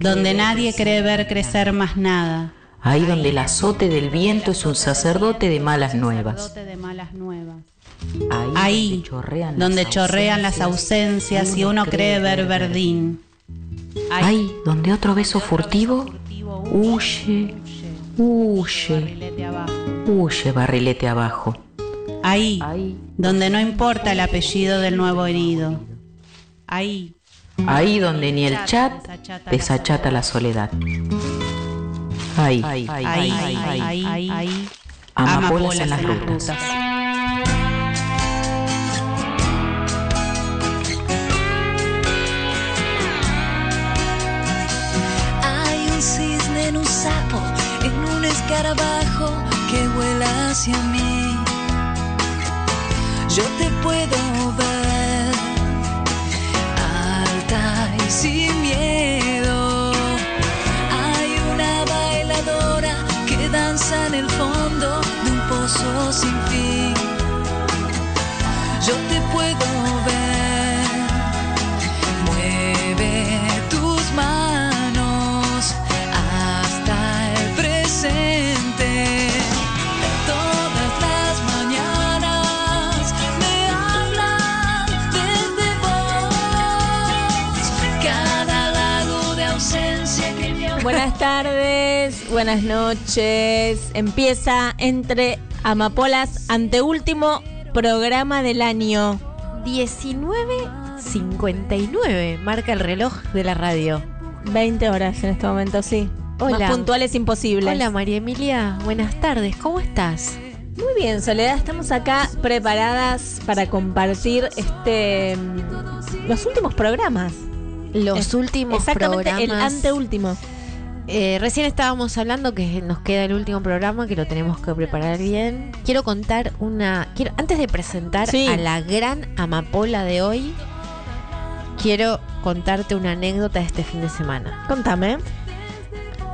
donde nadie cree, ver crecer más nada. Ahí donde el azote del viento es un sacerdote de malas nuevas. Ahí, donde chorrean, las, ausencias y uno cree ver verdín. Ahí donde otro beso furtivo huye, huye, huye barrilete abajo. Ahí, Ahí, donde no importa el apellido del nuevo herido. Ahí, ahí donde ni el chat desachata la soledad. Ahí, ahí, ahí, ahí, ahí, ahí, amapolas en las rutas. Hay un cisne en un sapo, en un escarabajo que vuela hacia mí. Yo te puedo ver, y sin miedo. Hay una bailadora que danza en el fondo de un pozo sin fin. Yo te puedo Buenas tardes, buenas noches. Empieza entre Amapolas, anteúltimo programa del año. 19.59 marca el reloj de la radio. 20 horas en este momento, sí. Hola. Más puntuales imposibles. Hola María Emilia, buenas tardes, ¿cómo estás? Muy bien, Soledad, estamos acá preparadas para compartir este mm, los últimos programas. Los Es- últimos Exactamente, el programas. anteúltimo. Eh, recién estábamos hablando que nos queda el último programa, que lo tenemos que preparar bien. Quiero contar una. Quiero, antes de presentar Sí. a la gran amapola de hoy, quiero contarte una anécdota de este fin de semana. Contame.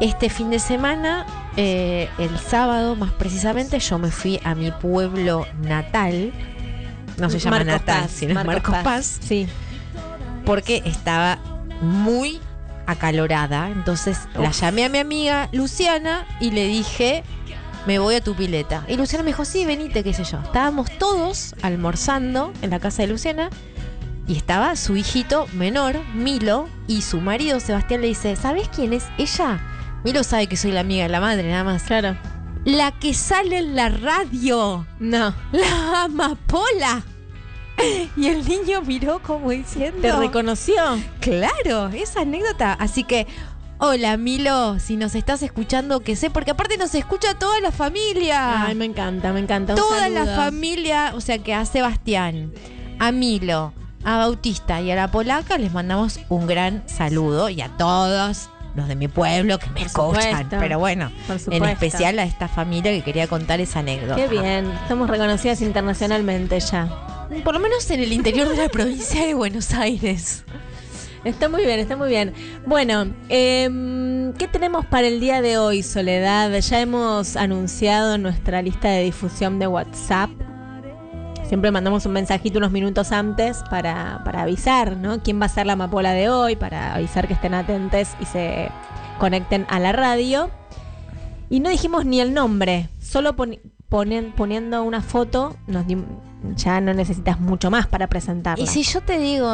Este fin de semana, eh, el sábado más precisamente, yo me fui a mi pueblo natal. No se llama Marcos natal, Paz, sino es Marcos Paz. Sí. porque estaba muy acalorada. Entonces la llamé a mi amiga Luciana y le dije, me voy a tu pileta. Y Luciana me dijo, sí, venite, qué sé yo. Estábamos todos almorzando en la casa de Luciana y estaba su hijito menor, Milo, y su marido Sebastián le dice, ¿sabes quién es ella? Milo sabe que soy la amiga de la madre, nada más. Claro. La que sale en la radio. No. La amapola. Y el niño miró como diciendo... ¿Te reconoció? Claro, esa anécdota. Así que, hola Milo, si nos estás escuchando, que sé, porque aparte nos escucha toda la familia. Ay, me encanta, me encanta. Un toda la familia, o sea que a Sebastián, a Milo, a Bautista y a la Polaca les mandamos un gran saludo y a todos los de mi pueblo que me escuchan. Pero bueno, en especial a esta familia que quería contar esa anécdota. Qué bien, estamos reconocidas internacionalmente ya. Por lo menos en el interior de la provincia de Buenos Aires. Está muy bien, está muy bien. Bueno, em, ¿qué tenemos para el día de hoy, Soledad? Ya hemos anunciado nuestra lista de difusión de WhatsApp. Siempre mandamos un mensajito unos minutos antes para, para avisar, ¿no? ¿Quién va a ser la amapola de hoy? Para avisar que estén atentes y se conecten a la radio. Y no dijimos ni el nombre, solo poniendo una foto nos di- ya no necesitas mucho más para presentarla. Y si yo te digo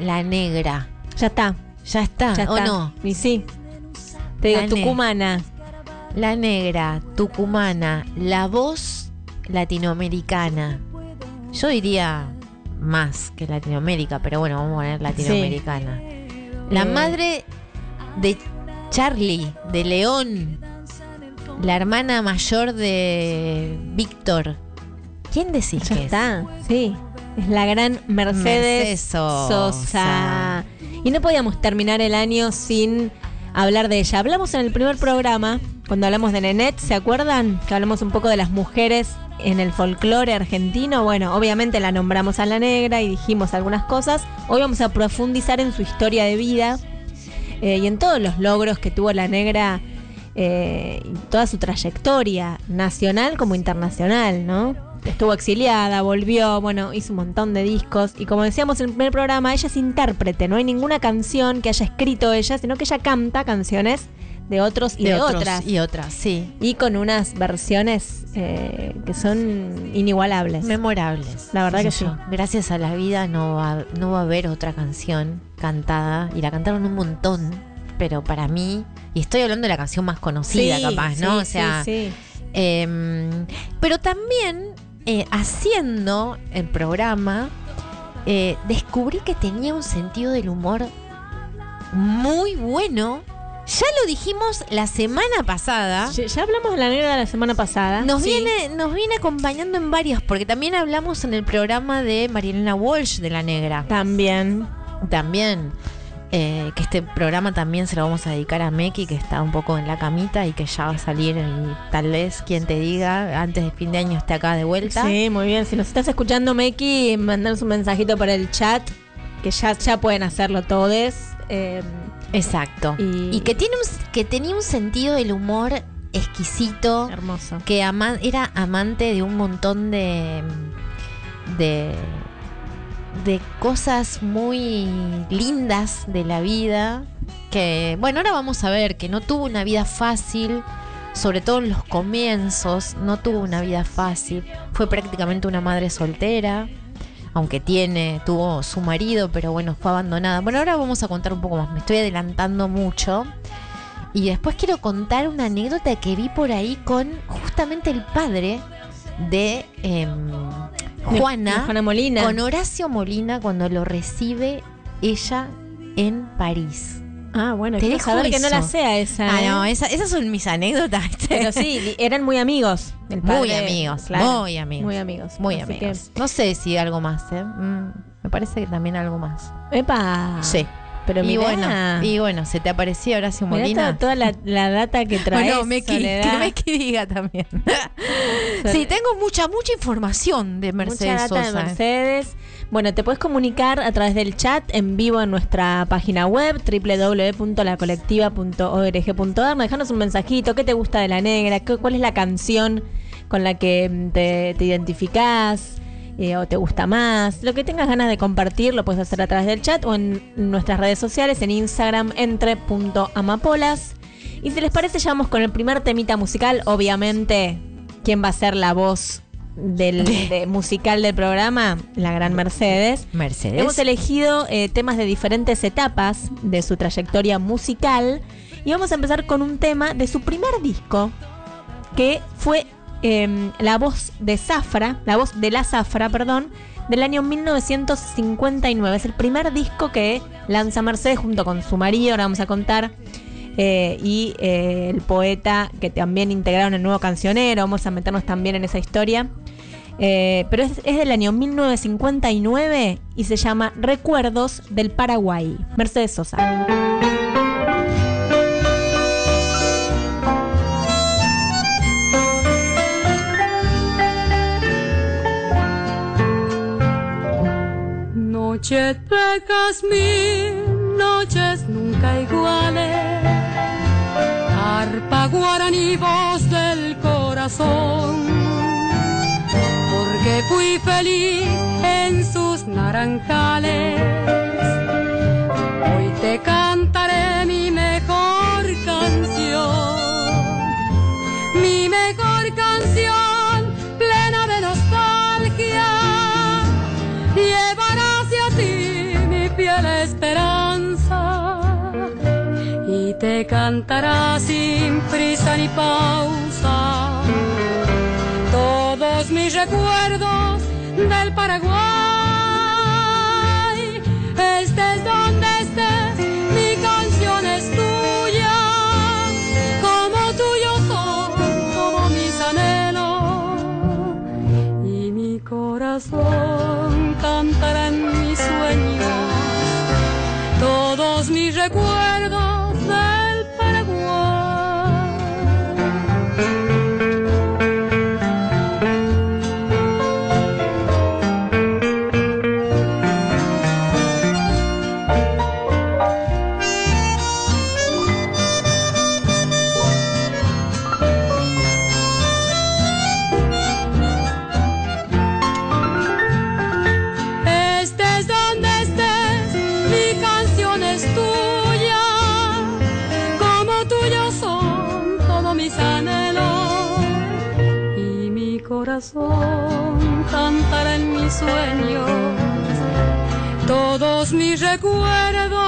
la negra, Ya está, ya está, ya ¿o está. no? Y sí. Te digo, La tucumana. La negra, tucumana, la voz latinoamericana. Yo diría más que Latinoamérica, pero bueno, vamos a poner latinoamericana. La Eh. madre de Charlie, de León. La hermana mayor de Víctor. ¿Quién decís Ya que es? está, sí. Es la gran Mercedes, Mercedes Sosa. Sosa. Y no podíamos terminar el año sin hablar de ella. Hablamos en el primer programa, cuando hablamos de Nenet, ¿se acuerdan? Que hablamos un poco de las mujeres en el folclore argentino. Bueno, obviamente la nombramos a la negra y dijimos algunas cosas. Hoy vamos a profundizar en su historia de vida eh, y en todos los logros que tuvo la negra eh, y toda su trayectoria, nacional como internacional, ¿no? Estuvo exiliada, volvió, bueno, hizo un montón de discos. Y como decíamos en el primer programa, ella es intérprete, no hay ninguna canción que haya escrito ella, sino que ella canta canciones de otros y de, otros otras. Y otras, sí. Y con unas versiones eh, que son inigualables. Memorables. La verdad que sí. Gracias a la vida no va, no va a haber otra canción cantada. Y la cantaron un montón. Pero para mí, y estoy hablando de la canción más conocida, Sí, capaz, ¿no? sí, o sea, sí, sí. Em, pero también eh, haciendo el programa, eh, descubrí que tenía un sentido del humor muy bueno. Ya lo dijimos la semana pasada. Ya, ya hablamos de la negra de la semana pasada. Nos Sí. viene, nos viene acompañando en varios, porque también hablamos en el programa de Marielena Walsh de La Negra. También. También. Eh, que este programa también se lo vamos a dedicar a Meki, que está un poco en la camita y que ya va a salir y tal vez quien te diga antes de fin de año esté acá de vuelta. Sí, muy bien. Si nos estás escuchando, Meki, mandanos un mensajito para el chat, que ya, ya pueden hacerlo todos. Eh, Exacto. Y- Y, que tiene un, que tenía un sentido del humor exquisito, hermoso. que ama- era amante de un montón de de de cosas muy lindas de la vida que bueno ahora vamos a ver que no tuvo una vida fácil sobre todo en los comienzos no tuvo una vida fácil. Fue prácticamente una madre soltera aunque tiene tuvo su marido pero bueno fue abandonada. Bueno ahora vamos a contar un poco más. Me estoy adelantando mucho. Y después quiero contar una anécdota que vi por ahí con justamente el padre de em, Juana, Molina. con Horacio Molina cuando lo recibe ella en París. Ah, bueno, Te dejo saber que no la sea esa. Ah, ¿eh? no, esa- esas son mis anécdotas. Pero sí, eran muy amigos. el Muy amigos, claro, muy amigos. Muy amigos. Muy amigos. No sé si algo más, ¿eh? Mm, me parece que también algo más. ¡Epa! sí. Pero y bueno, y bueno, ¿se te apareció Horacio Molina? toda, toda la, la data que traes, Bueno, Meki, Soledad. que Meki diga también. sí, tengo mucha, mucha información de Mercedes Mucha data Sosa. de Mercedes. Bueno, te puedes comunicar a través del chat en vivo en nuestra página web www.lacolectiva.org.ar. Dejanos un mensajito, ¿qué te gusta de la negra? ¿Qué- ¿Cuál es la canción con la que mm, te, te identificás? Eh, o te gusta más, lo que tengas ganas de compartir lo puedes hacer a través del chat o en nuestras redes sociales, en Instagram, entre.amapolas. Y si les parece, ya vamos con el primer temita musical. Obviamente, ¿quién va a ser la voz del de- musical del programa? La gran Mercedes. Mercedes. Hemos elegido eh, temas de diferentes etapas de su trayectoria musical y vamos a empezar con un tema de su primer disco, que fue eh, la voz de Zafra, la voz de la Zafra, perdón, del año 1959. Es el primer disco que lanza Mercedes junto con su marido, ahora vamos a contar. eh, y eh, el poeta que también integraron el nuevo cancionero, vamos a meternos también en esa historia. Eh, pero es, es del año 1959 y se llama Recuerdos del Paraguay. Mercedes Sosa. Noche de jazmín, noches nunca iguales. Arpa guaraní, voz del corazón. Porque fui feliz en sus naranjales. Hoy te cantará sin prisa ni pausa todos mis recuerdos del Paraguay. Estés donde estés, mi canción es tuya, como tuyo son todos mis anhelos. Y mi corazón cantará en mis sueños. Todos mis recuerdos corazón cantará en mis sueños todos mis recuerdos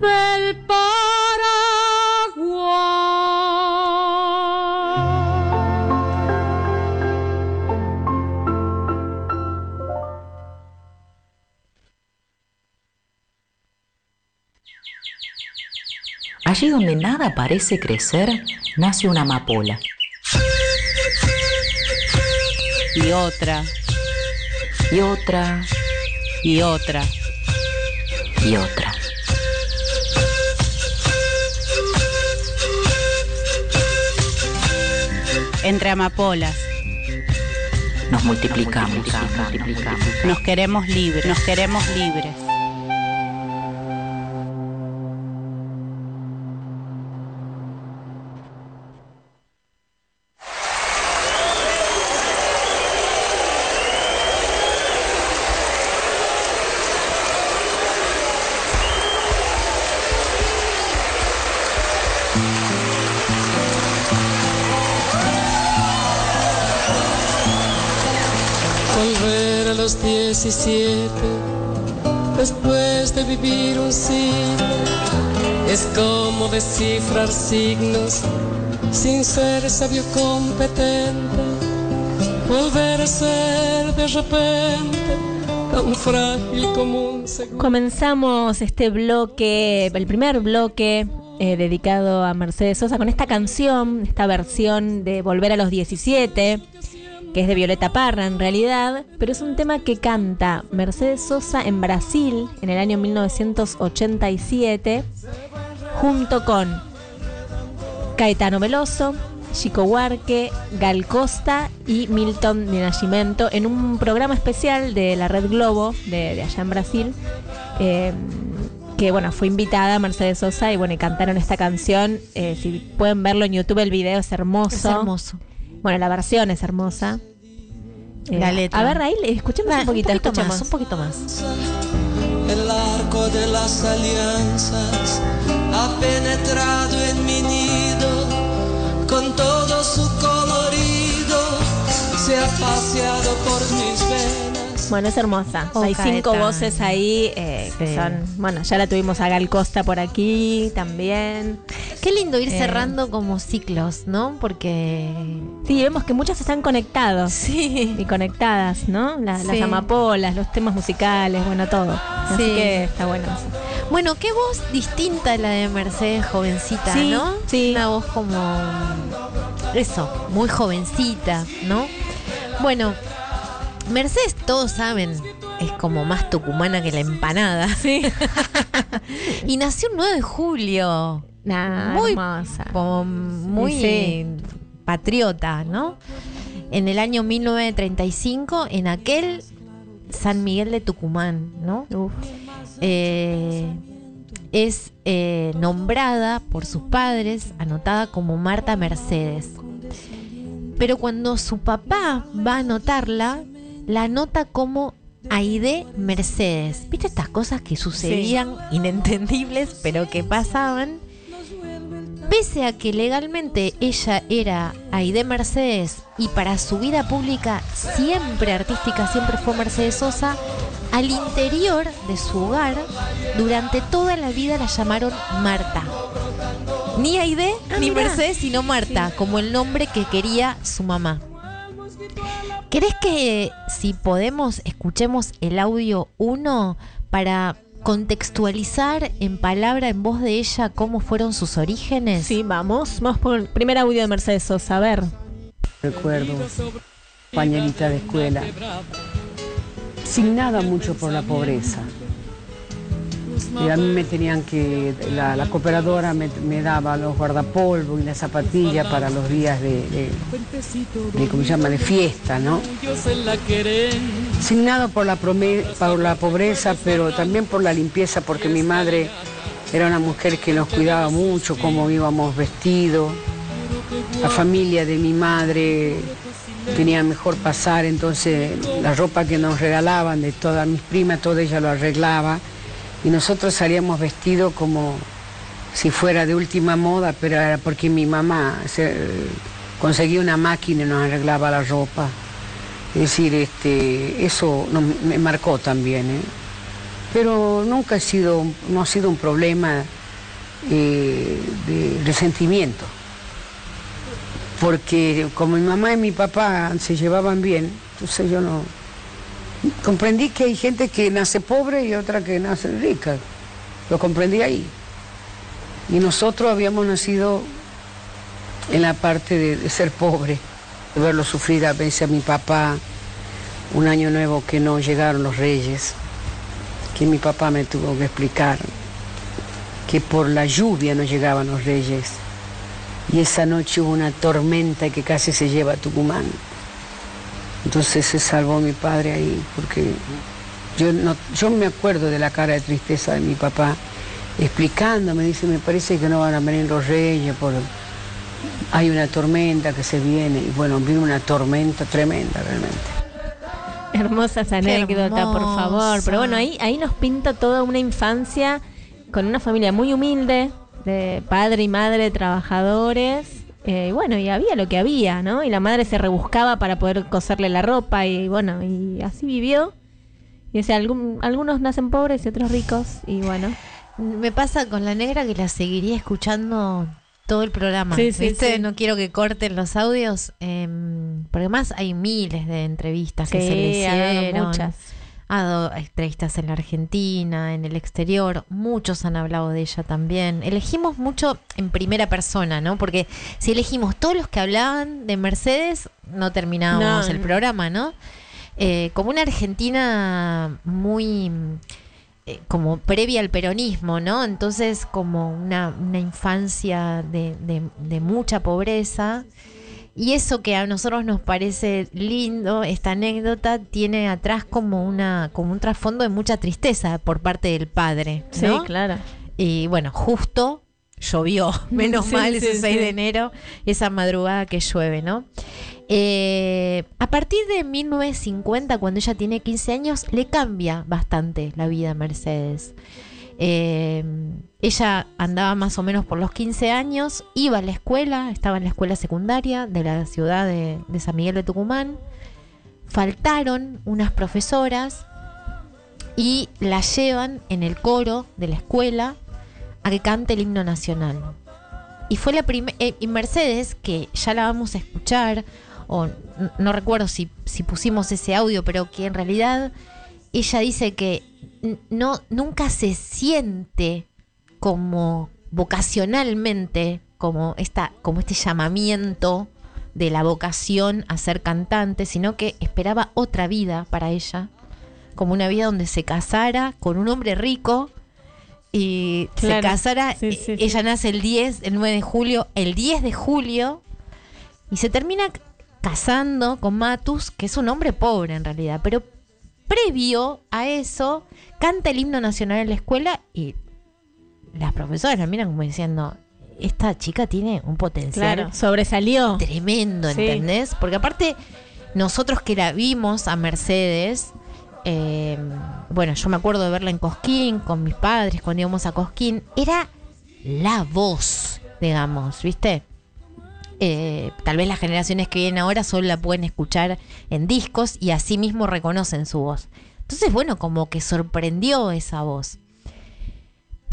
del. Allí donde nada parece crecer, nace una amapola. Y otra, Y otra, y otra. y otra. Entre amapolas. Nos multiplicamos. Nos queremos libres. Nos queremos libres. Volver a los 17 después de vivir un siglo es como descifrar signos sin ser sabio competente. Volver a ser de repente tan frágil como un segundo. Comenzamos este bloque, el primer bloque eh, dedicado a Mercedes Sosa con esta canción, esta versión de Volver a los 17, que es de Violeta Parra en realidad, pero es un tema que canta Mercedes Sosa en Brasil en el año 1987, junto con Caetano Veloso, Chico Huarque, Gal Costa y Milton de Nascimento en un programa especial de la Red Globo de, allá en Brasil. eh, que bueno, fue invitada Mercedes Sosa y bueno, y cantaron esta canción. eh, si pueden verlo en YouTube, el video es hermoso. Es hermoso. Bueno, la versión es hermosa. Eh, La letra. A ver, ahí escuchemos un poquito, escuchemos. más, un poquito más. El arco de las alianzas ha penetrado en mi nido con todo su colorido, se ha paseado por mis venas. Bueno, es hermosa. Oh, Hay cinco voces ahí eh, que son. Bueno, ya la tuvimos a Gal Costa por aquí también. Qué lindo ir Eh. cerrando como ciclos, ¿no? Porque. Sí, vemos que muchos están conectados. Sí. Y conectadas, ¿no? La- Las amapolas, los temas musicales, bueno, todo. Así Sí. que está bueno. Bueno, qué voz distinta la de Mercedes jovencita, Sí, ¿no? sí. Una voz como. Eso, muy jovencita, ¿no? Bueno, Mercedes, todos saben, es como más tucumana que la empanada. Sí. y nació un 9 de julio. Nah, Muy hermosa. como muy Sí. patriota, ¿no? En el año 1935, en aquel San Miguel de Tucumán, ¿no? Uf. Eh, es eh, nombrada por sus padres, anotada como Marta Mercedes. Pero cuando su papá va a anotarla, la anota como Aide Mercedes. ¿Viste estas cosas que sucedían inentendibles, pero que pasaban? Pese a que legalmente ella era Aide Mercedes y para su vida pública siempre artística, siempre fue Mercedes Sosa, al interior de su hogar, durante toda la vida la llamaron Marta. Ni Aide ni mirá. Mercedes, sino Marta, como el nombre que quería su mamá. ¿Querés que si podemos escuchemos el audio 1 para contextualizar en palabra, en voz de ella, cómo fueron sus orígenes? Sí, vamos. Vamos por el primer audio de Mercedes Sosa. A ver. Recuerdo, compañerita de escuela, signada mucho por la pobreza. Y a mí me tenían que, la, cooperadora me, daba los guardapolvo y la zapatilla para los días de, ¿cómo se llama?, de fiesta, ¿no? Signado por la, prome- por la pobreza, pero también por la limpieza, porque mi madre era una mujer que nos cuidaba mucho, cómo íbamos vestidos. La familia de mi madre tenía mejor pasar, entonces la ropa que nos regalaban de todas mis primas, todo ella lo arreglaba. Y nosotros salíamos vestidos como si fuera de última moda, pero era porque mi mamá se- conseguía una máquina y nos arreglaba la ropa. Es decir, este, eso me marcó también. ¿eh? Pero nunca ha sido, no ha sido un problema eh, de resentimiento. Porque como mi mamá y mi papá se llevaban bien, entonces yo no... Comprendí que hay gente que nace pobre y otra que nace rica. Lo comprendí ahí. Y nosotros habíamos nacido en la parte de, ser pobre, de verlo sufrir a veces a mi papá, un año nuevo que no llegaron los reyes, que mi papá me tuvo que explicar que por la lluvia no llegaban los reyes. Y esa noche hubo una tormenta que casi se lleva a Tucumán. Entonces se salvó mi padre ahí, porque yo, no, yo me acuerdo de la cara de tristeza de mi papá, explicándome, dice, me parece que no van a venir los reyes, por... hay una tormenta que se viene, y bueno, vino una tormenta tremenda realmente. Hermosas anécdotas, por favor. Pero bueno, ahí, ahí nos pinta toda una infancia con una familia muy humilde, de padre y madre trabajadores. Eh, bueno, y había lo que había, ¿no? Y la madre se rebuscaba para poder coserle la ropa y bueno, y así vivió. Y o sea, algún- algunos nacen pobres y otros ricos. Y bueno, Me pasa con la negra que la seguiría escuchando todo el programa. Sí, sí, ¿Viste? sí. No quiero que corten los audios. em, porque más hay miles de entrevistas que se le hicieron. muchas. Ha dado entrevistas en la Argentina, en el exterior. Muchos han hablado de ella también. Elegimos mucho en primera persona, ¿no? Porque si elegimos todos los que hablaban de Mercedes, no terminábamos No, el programa, ¿no? Eh, como una Argentina muy eh, como previa al peronismo, ¿no? Entonces como una, una infancia de, de- de mucha pobreza. Y eso que a nosotros nos parece lindo, esta anécdota, tiene atrás como una, como un trasfondo de mucha tristeza por parte del padre. Sí, claro. Y bueno, justo llovió, menos Sí, mal sí, ese 6 sí. de enero, esa madrugada que llueve, ¿no? Eh, a partir de 1950, cuando ella tiene 15 años, le cambia bastante la vida a Mercedes. Eh, ella andaba más o menos por los 15 años, iba a la escuela, estaba en la escuela secundaria de la ciudad de, San Miguel de Tucumán. Faltaron unas profesoras y la llevan en el coro de la escuela a que cante el himno nacional. Y fue la primera, y Mercedes, que ya la vamos a escuchar, o n- no recuerdo si, si pusimos ese audio, pero que en realidad ella dice que no, nunca se siente como vocacionalmente, como, esta, como este llamamiento de la vocación a ser cantante, sino que esperaba otra vida para ella, como una vida donde se casara con un hombre rico y se casara. Sí, sí, eh, sí. Ella nace el 10, el 9 de julio, el 10 de julio, y se termina casando con Matus, que es un hombre pobre en realidad, pero previo a eso, canta el himno nacional en la escuela y las profesoras la miran como diciendo, esta chica tiene un potencial Claro, sobresalió. tremendo, Sí. ¿entendés? Porque aparte, nosotros que la vimos a Mercedes, eh, bueno, yo me acuerdo de verla en Cosquín con mis padres cuando íbamos a Cosquín, era la voz, digamos, ¿viste? Eh, tal vez las generaciones que vienen ahora solo la pueden escuchar en discos y así mismo reconocen su voz. Entonces, bueno, como que sorprendió esa voz.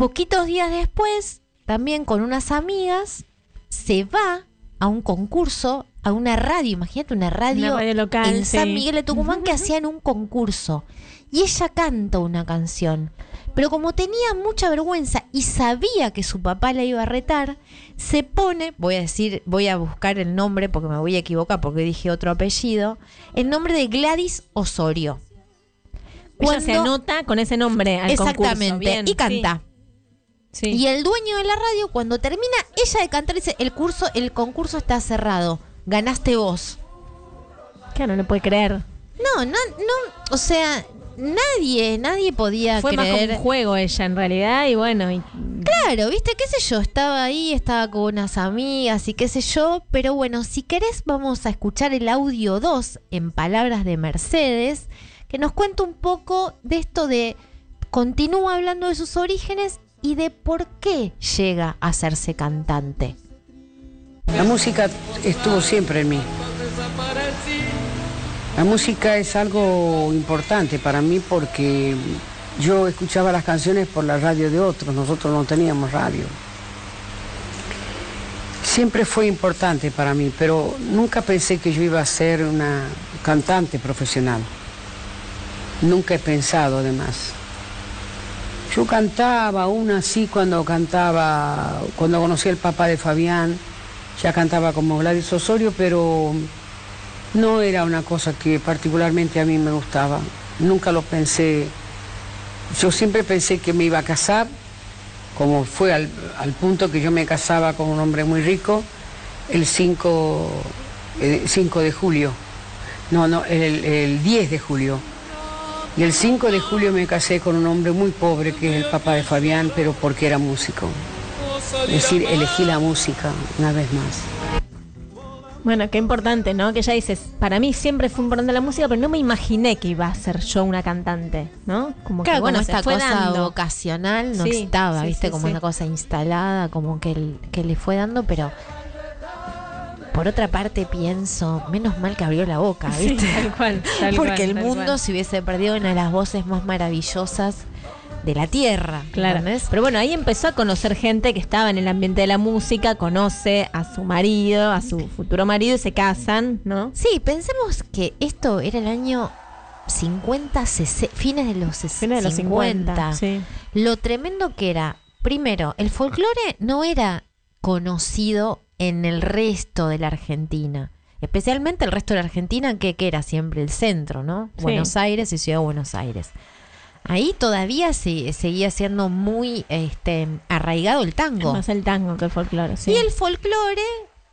Poquitos días después, también con unas amigas, se va a un concurso, a una radio, imagínate una radio, Una radio local, en San. Miguel de Tucumán que hacían un concurso. Y ella canta una canción. Pero como tenía mucha vergüenza y sabía que su papá la iba a retar, se pone, voy a decir, voy a buscar el nombre porque me voy a equivocar porque dije otro apellido, el nombre de Gladys Osorio. Ella se anota con ese nombre al concurso. Exactamente, Bien, y canta. Sí. Y el dueño de la radio, cuando termina ella de cantar, dice, el curso, el concurso está cerrado. Ganaste vos. Que no le puede creer. No, no, no, o sea, nadie, nadie podía Fue más como un juego ella en realidad y bueno, y- Claro, viste, qué sé yo, estaba ahí, estaba con unas amigas y qué sé yo, pero bueno, si querés vamos a escuchar el audio 2 en palabras de Mercedes, que nos cuenta un poco de esto de, continúa hablando de sus orígenes y de por qué llega a hacerse cantante. La música estuvo siempre en mí. La música es algo importante para mí porque yo escuchaba las canciones por la radio de otros, nosotros no teníamos radio. Siempre fue importante para mí, pero nunca pensé que yo iba a ser una cantante profesional. Nunca he pensado además. Yo cantaba aún así cuando cantaba, cuando conocí al papá de Fabián, ya cantaba como Gladys Osorio, pero no era una cosa que particularmente a mí me gustaba. Nunca lo pensé. Yo siempre pensé que me iba a casar, como fue al, al punto que yo me casaba con un hombre muy rico el 5, eh, 5 de julio. No, no, el, el 10 de julio. Y el 5 de julio me casé con un hombre muy pobre, que es el papá de Fabián, pero porque era músico. Es decir, elegí la música una vez más. Bueno, qué importante, ¿no? Que ella dices, para mí siempre fue importante la música, pero no me imaginé que iba a ser yo una cantante, ¿no? Como Claro, que bueno, como esta fue cosa dando. vocacional no Sí, estaba, sí, viste, sí, como sí. una cosa instalada, como que, el- que le fue dando, pero por otra parte pienso, menos mal que abrió la boca, Sí, ¿viste? tal cual, tal Porque cual, el tal mundo cual. se hubiese perdido una de las voces más maravillosas de la tierra. Claro. ¿entendés? Pero bueno, ahí empezó a conocer gente que estaba en el ambiente de la música, conoce a su marido, a su futuro marido y se casan, ¿no? Sí, pensemos que esto era el año 50, sese- fines de los, ses- Fines de los 50. sí. Lo tremendo que era, primero, el folclore no era conocido en el resto de la Argentina. Especialmente el resto de la Argentina, que, que era siempre el centro, ¿no? Sí. Buenos Aires y Ciudad de Buenos Aires. Ahí todavía se, seguía siendo muy este, arraigado el tango. Más el tango que el folclore, sí. Y el folclore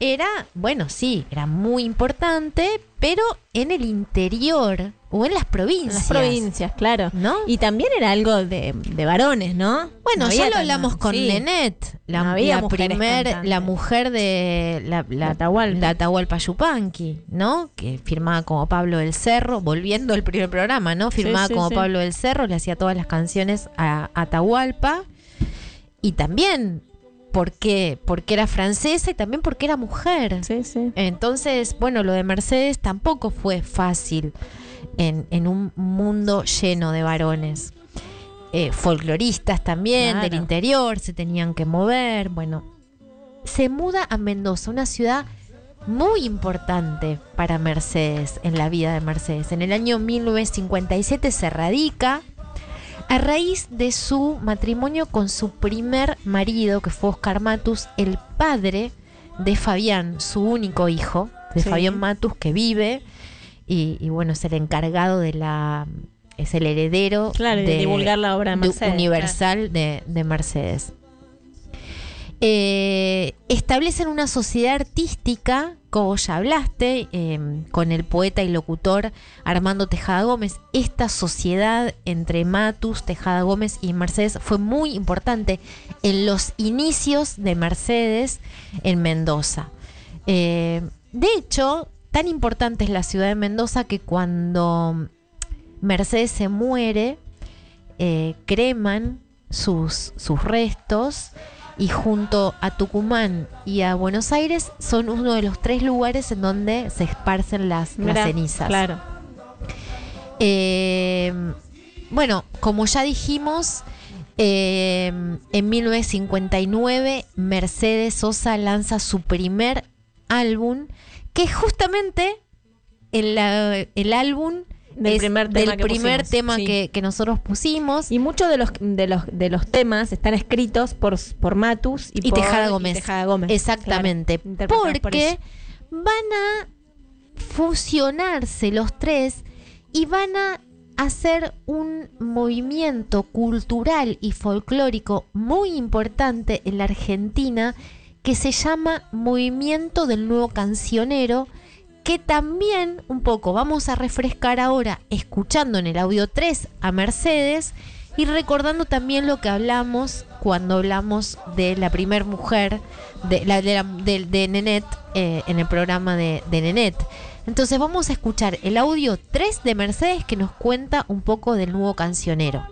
era, bueno, sí, era muy importante, pero en el interior o en las en provincias. las provincias, claro. ¿No? Y también era algo de, de varones, ¿no? Bueno, No ya lo hablamos con sí. Nenet, la, No había la mujeres primer, cantantes. la mujer de la, la, Atahualpa. la Atahualpa Yupanqui, ¿no? Que firmaba como Pablo del Cerro, volviendo al primer programa, ¿no? Firmaba sí, como. Pablo del Cerro, le hacía todas las canciones a Atahualpa. Y también porque, porque era francesa y también porque era mujer. Sí, sí. Entonces, bueno, lo de Mercedes tampoco fue fácil en, en un mundo lleno de varones. Eh, folcloristas también Claro. del interior se tenían que mover. Bueno, se muda a Mendoza, una ciudad muy importante para Mercedes, en la vida de Mercedes. En el año 1957 se radica a raíz de su matrimonio con su primer marido, que fue Oscar Matus, el padre de Fabián, su único hijo, de Sí. Fabián Matus, que vive y, y, bueno, es el encargado de la. es el heredero Claro, de divulgar la obra de Mercedes, universal de, de Mercedes. Eh, establecen una sociedad artística, como ya hablaste, eh, con el poeta y locutor Armando Tejada Gómez. Esta sociedad entre Matus, Tejada Gómez y Mercedes fue muy importante en los inicios de Mercedes en Mendoza. Eh, de hecho, tan importante es la ciudad de Mendoza que cuando Mercedes se muere, eh, creman sus, sus restos y junto a Tucumán y a Buenos Aires son uno de los tres lugares en donde se esparcen las, cenizas. Claro. Eh, bueno, como ya dijimos, eh, en 1959 Mercedes Sosa lanza su primer álbum, que justamente el, el álbum Del es primer tema del que primer pusimos, tema sí. que, que nosotros pusimos. Y muchos de los, de los de los temas están escritos por, por Matus y, y por- Tejada y Gómez. Tejada Gómez. Exactamente. Claro, interpretados por porque van a fusionarse los tres y van a hacer un movimiento cultural y folclórico muy importante en la Argentina que se llama Movimiento del Nuevo Cancionero, que también un poco vamos a refrescar ahora escuchando en el audio 3 a Mercedes y recordando también lo que hablamos cuando hablamos de la primer mujer de, la, de, Nenet eh, en el programa de, de Nenet. Entonces vamos a escuchar el audio 3 de Mercedes que nos cuenta un poco del nuevo cancionero.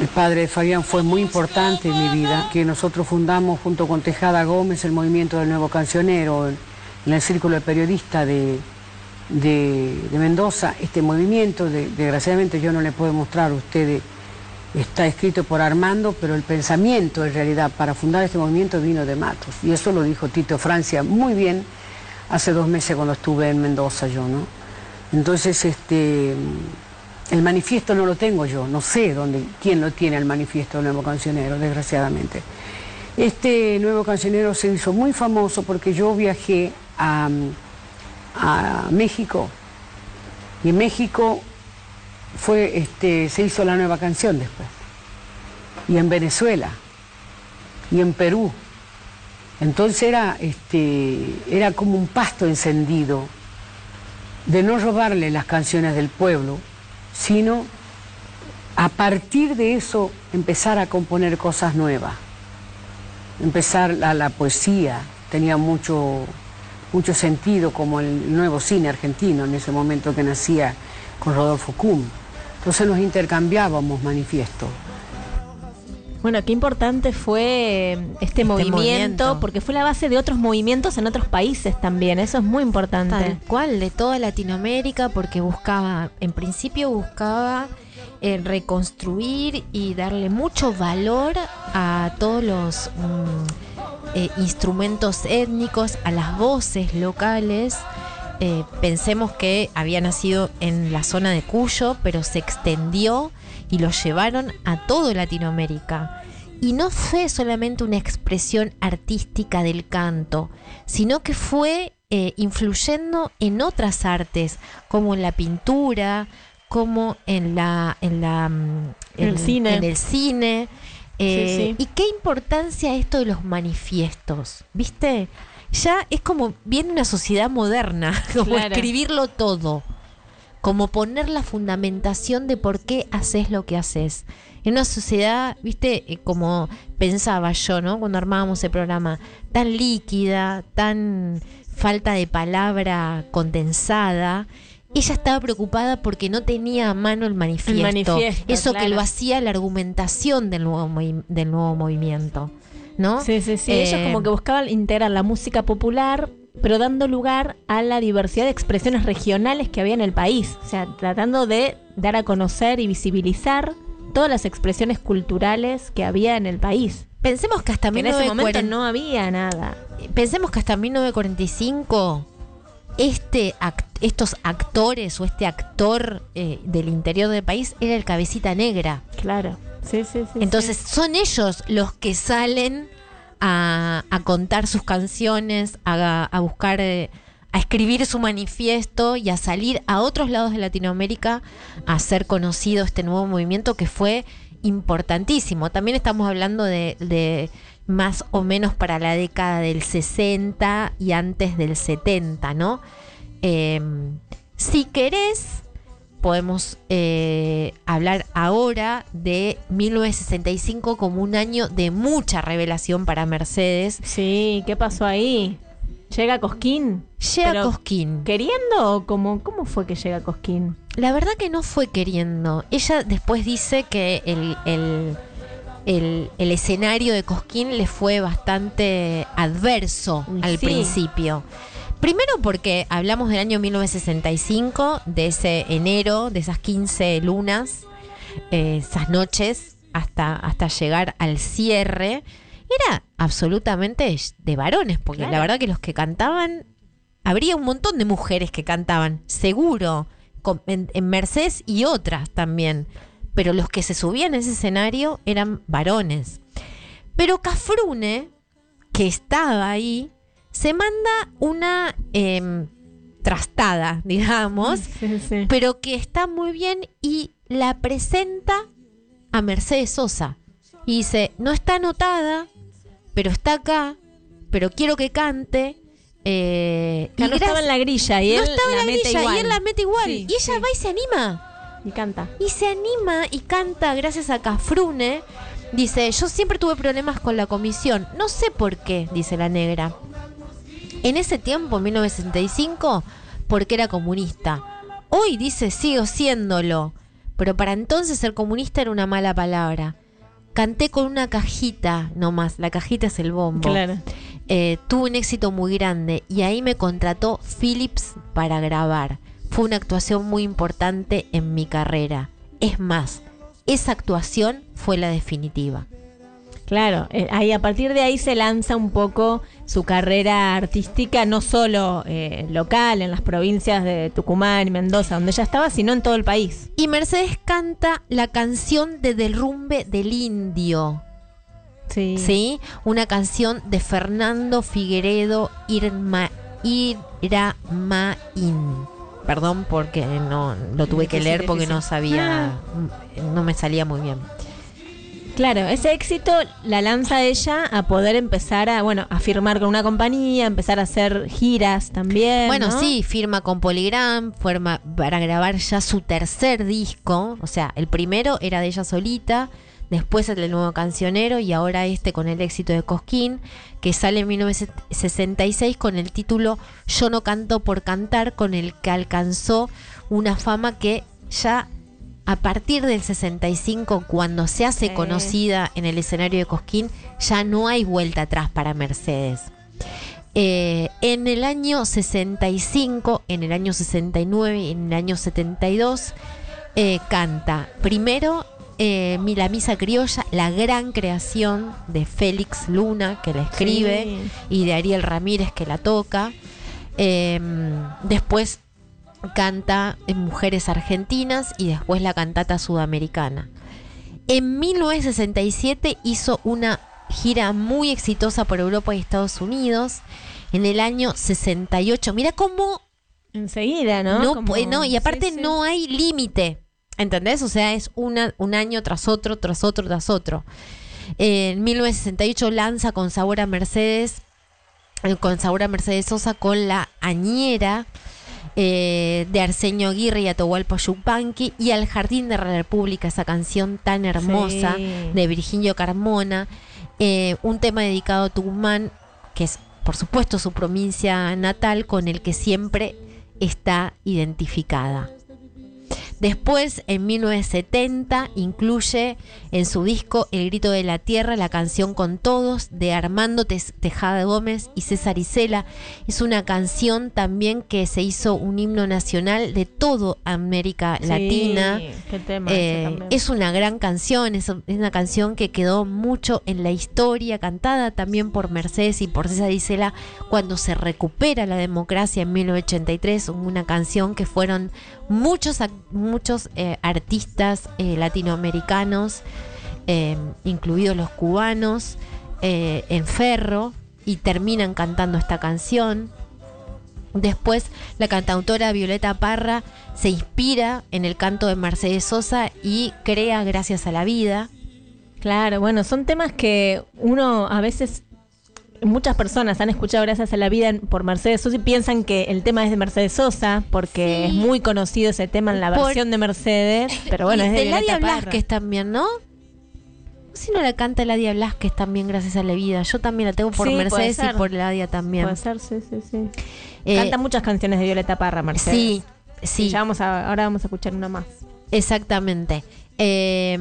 El padre de Fabián fue muy importante en mi vida, que nosotros fundamos junto con Tejada Gómez el movimiento del nuevo cancionero en, en el círculo de periodistas de, de- Mendoza. Este movimiento, de- desgraciadamente yo no le puedo mostrar a ustedes, está escrito por Armando, pero el pensamiento en realidad para fundar este movimiento vino de Matos. Y eso lo dijo Tito Francia muy bien hace dos meses cuando estuve en Mendoza yo, ¿no? Entonces, este, el manifiesto no lo tengo yo, no sé dónde, quién lo tiene el manifiesto del nuevo cancionero, desgraciadamente. Este nuevo cancionero se hizo muy famoso porque yo viajé a, a México y en México fue, este, se hizo la nueva canción después. Y en Venezuela y en Perú. Entonces era, este, era como un pasto encendido de no robarle las canciones del pueblo, sino a partir de eso empezar a componer cosas nuevas. Empezar la, la poesía, tenía mucho, mucho sentido como el nuevo cine argentino en ese momento que nacía con Rodolfo Kuhn. Entonces nos intercambiábamos manifiestos. Bueno, qué importante fue eh, este, movimiento, movimiento. porque fue la base de otros movimientos en otros países también. Eso es muy importante. Tal cual, de toda Latinoamérica, porque buscaba, en principio buscaba eh, reconstruir y darle mucho valor a todos los mm, eh, instrumentos étnicos, a las voces locales. Eh, pensemos que había nacido en la zona de Cuyo, pero se extendió y lo llevaron a todo Latinoamérica. Y no fue solamente una expresión artística del canto, sino que fue eh, influyendo en otras artes, como en la pintura, como en la, en la mm, En el cine. en el cine. Eh, Sí, sí. Y qué importancia esto de los manifiestos, ¿viste? Ya es como viene una sociedad moderna, como Claro. escribirlo todo, como poner la fundamentación de por qué haces lo que haces. En una sociedad, viste, Eh, como pensaba yo, ¿no? Cuando armábamos el programa, tan líquida, tan falta de palabra condensada. Ella estaba preocupada porque no tenía a mano el manifiesto. manifiesto, Eso que lo hacía la argumentación del nuevo, del nuevo movimiento. ¿No? Sí, sí, sí. Eh, Ellos como que buscaban integrar la música popular, pero dando lugar a la diversidad de expresiones regionales que había en el país. O sea, tratando de dar a conocer y visibilizar todas las expresiones culturales que había en el país. Pensemos que hasta Que en ese momento 1940 no había nada. pensemos que hasta 1945 este act- estos actores o este actor eh, del interior del país era el cabecita negra. Claro. Sí, sí, sí. Entonces son ellos los que salen a, a contar sus canciones, a, a buscar, eh, a escribir su manifiesto y a salir a otros lados de Latinoamérica a hacer conocido este nuevo movimiento que fue importantísimo. También estamos hablando de, de más o menos para la década del 60 y antes del 70, ¿no? Eh, si querés, podemos eh, hablar ahora de 1965 como un año de mucha revelación para Mercedes. Sí, ¿qué pasó ahí? ¿Llega Cosquín? Llega Pero, Cosquín. ¿Queriendo o cómo, cómo fue que llega Cosquín? La verdad que no fue queriendo. Ella después dice que el, el- el- el escenario de Cosquín le fue bastante adverso al sí. principio. Primero porque hablamos del año 1965, de ese enero, de esas 15 lunas, eh, esas noches, hasta, hasta llegar al cierre. Era absolutamente de varones, porque Claro. la verdad que los que cantaban, habría un montón de mujeres que cantaban, seguro, con- en, en Mercedes y otras también. Pero los que se subían a ese escenario eran varones. Pero Cafrune, que estaba ahí, se manda una em, trastada, digamos, Sí, sí. pero que está muy bien y la presenta a Mercedes Sosa. Y dice, no está anotada, pero está acá, pero quiero que cante. eh, y no estaba en la grilla y no él estaba en la mete grilla igual. y él la mete igual. Sí, y ella va y se anima. Y canta. Y se anima y canta gracias a Cafrune. Dice, yo siempre tuve problemas con la comisión. No sé por qué, dice la negra. En ese tiempo, en 1965, porque era comunista. Hoy dice, sigo siéndolo. pero para entonces ser comunista era una mala palabra. Canté con una cajita nomás, la cajita es el bombo. Claro. Eh, tuve un éxito muy grande y ahí me contrató Philips para grabar. Fue una actuación muy importante en mi carrera. Es más, esa actuación fue la definitiva. Claro, eh, ahí a partir de ahí se lanza un poco su carrera artística, no solo eh, local, en las provincias de Tucumán y Mendoza, donde ella estaba, sino en todo el país. Y Mercedes canta la canción de Derrumbe del Indio. Sí. ¿sí? Una canción de Fernando Figueredo Irma, Iramaín. Perdón porque no lo tuve que leer porque no sabía, no me salía muy bien. Claro, ese éxito la lanza ella a poder empezar a, bueno, a firmar con una compañía, empezar a hacer giras también. Bueno, ¿no? sí, firma con Polygram, forma para grabar ya su tercer disco. O sea, el primero era de ella solita, después el del nuevo cancionero y ahora este con el éxito de Cosquín, que sale en 1966 con el título Yo no canto por cantar, con el que alcanzó una fama que ya a partir del 65, cuando se hace conocida en el escenario de Cosquín, ya no hay vuelta atrás para Mercedes. Eh, en el año 65, en el año 69 y en el año 72 eh, canta primero eh, la Misa Criolla, la gran creación de Félix Luna, que la escribe, Sí. y de Ariel Ramírez, que la toca. Eh, después canta en Mujeres Argentinas y después la cantata sudamericana. En 1967 hizo una gira muy exitosa por Europa y Estados Unidos. En el año 68, mira cómo Enseguida, ¿no? no, Como- pu- no, y aparte sí, sí. no hay límite. ¿Entendés? O sea, es una, un año tras otro, tras otro, tras otro. En 1968 lanza con sabor a Mercedes, con sabor a Mercedes Sosa, con la Añera eh, de Arsenio Aguirre y Atahualpa Yupanqui y Al Jardín de la República, esa canción tan hermosa Sí. de Virgilio Carmona, eh, un tema dedicado a Tucumán, que es por supuesto su provincia natal, con el que siempre está identificada. Después, en 1970, incluye en su disco El Grito de la Tierra la canción Con Todos de Armando Tejada Gómez y César Isela. Es una canción también que se hizo un himno nacional de todo América Sí, Latina. qué tema Eh, es una gran canción, es, es una canción que quedó mucho en la historia, cantada también por Mercedes y por César Isela cuando se recupera la democracia en 1983, una canción que fueron muchos, muchos eh, artistas eh, latinoamericanos, eh, incluidos los cubanos, en Ferro, y terminan cantando esta canción. Después, la cantautora Violeta Parra se inspira en el canto de Mercedes Sosa y crea Gracias a la Vida. Claro, bueno, son temas que uno a veces, muchas personas han escuchado Gracias a la Vida por Mercedes Sosa y piensan que el tema es de Mercedes Sosa, porque Sí. es muy conocido ese tema en la Por- versión de Mercedes, pero bueno, Y es de, de Violeta Ladia. Blasquez también, ¿no? Si no la canta Ladia Blasquez también, Gracias a la Vida. Yo también la tengo por Sí, Mercedes y por Ladia también. Puede ser, sí, sí, sí. Eh, Canta muchas canciones de Violeta Parra, Mercedes. sí, sí. Ya vamos a, ahora vamos a escuchar una más. Exactamente. Eh,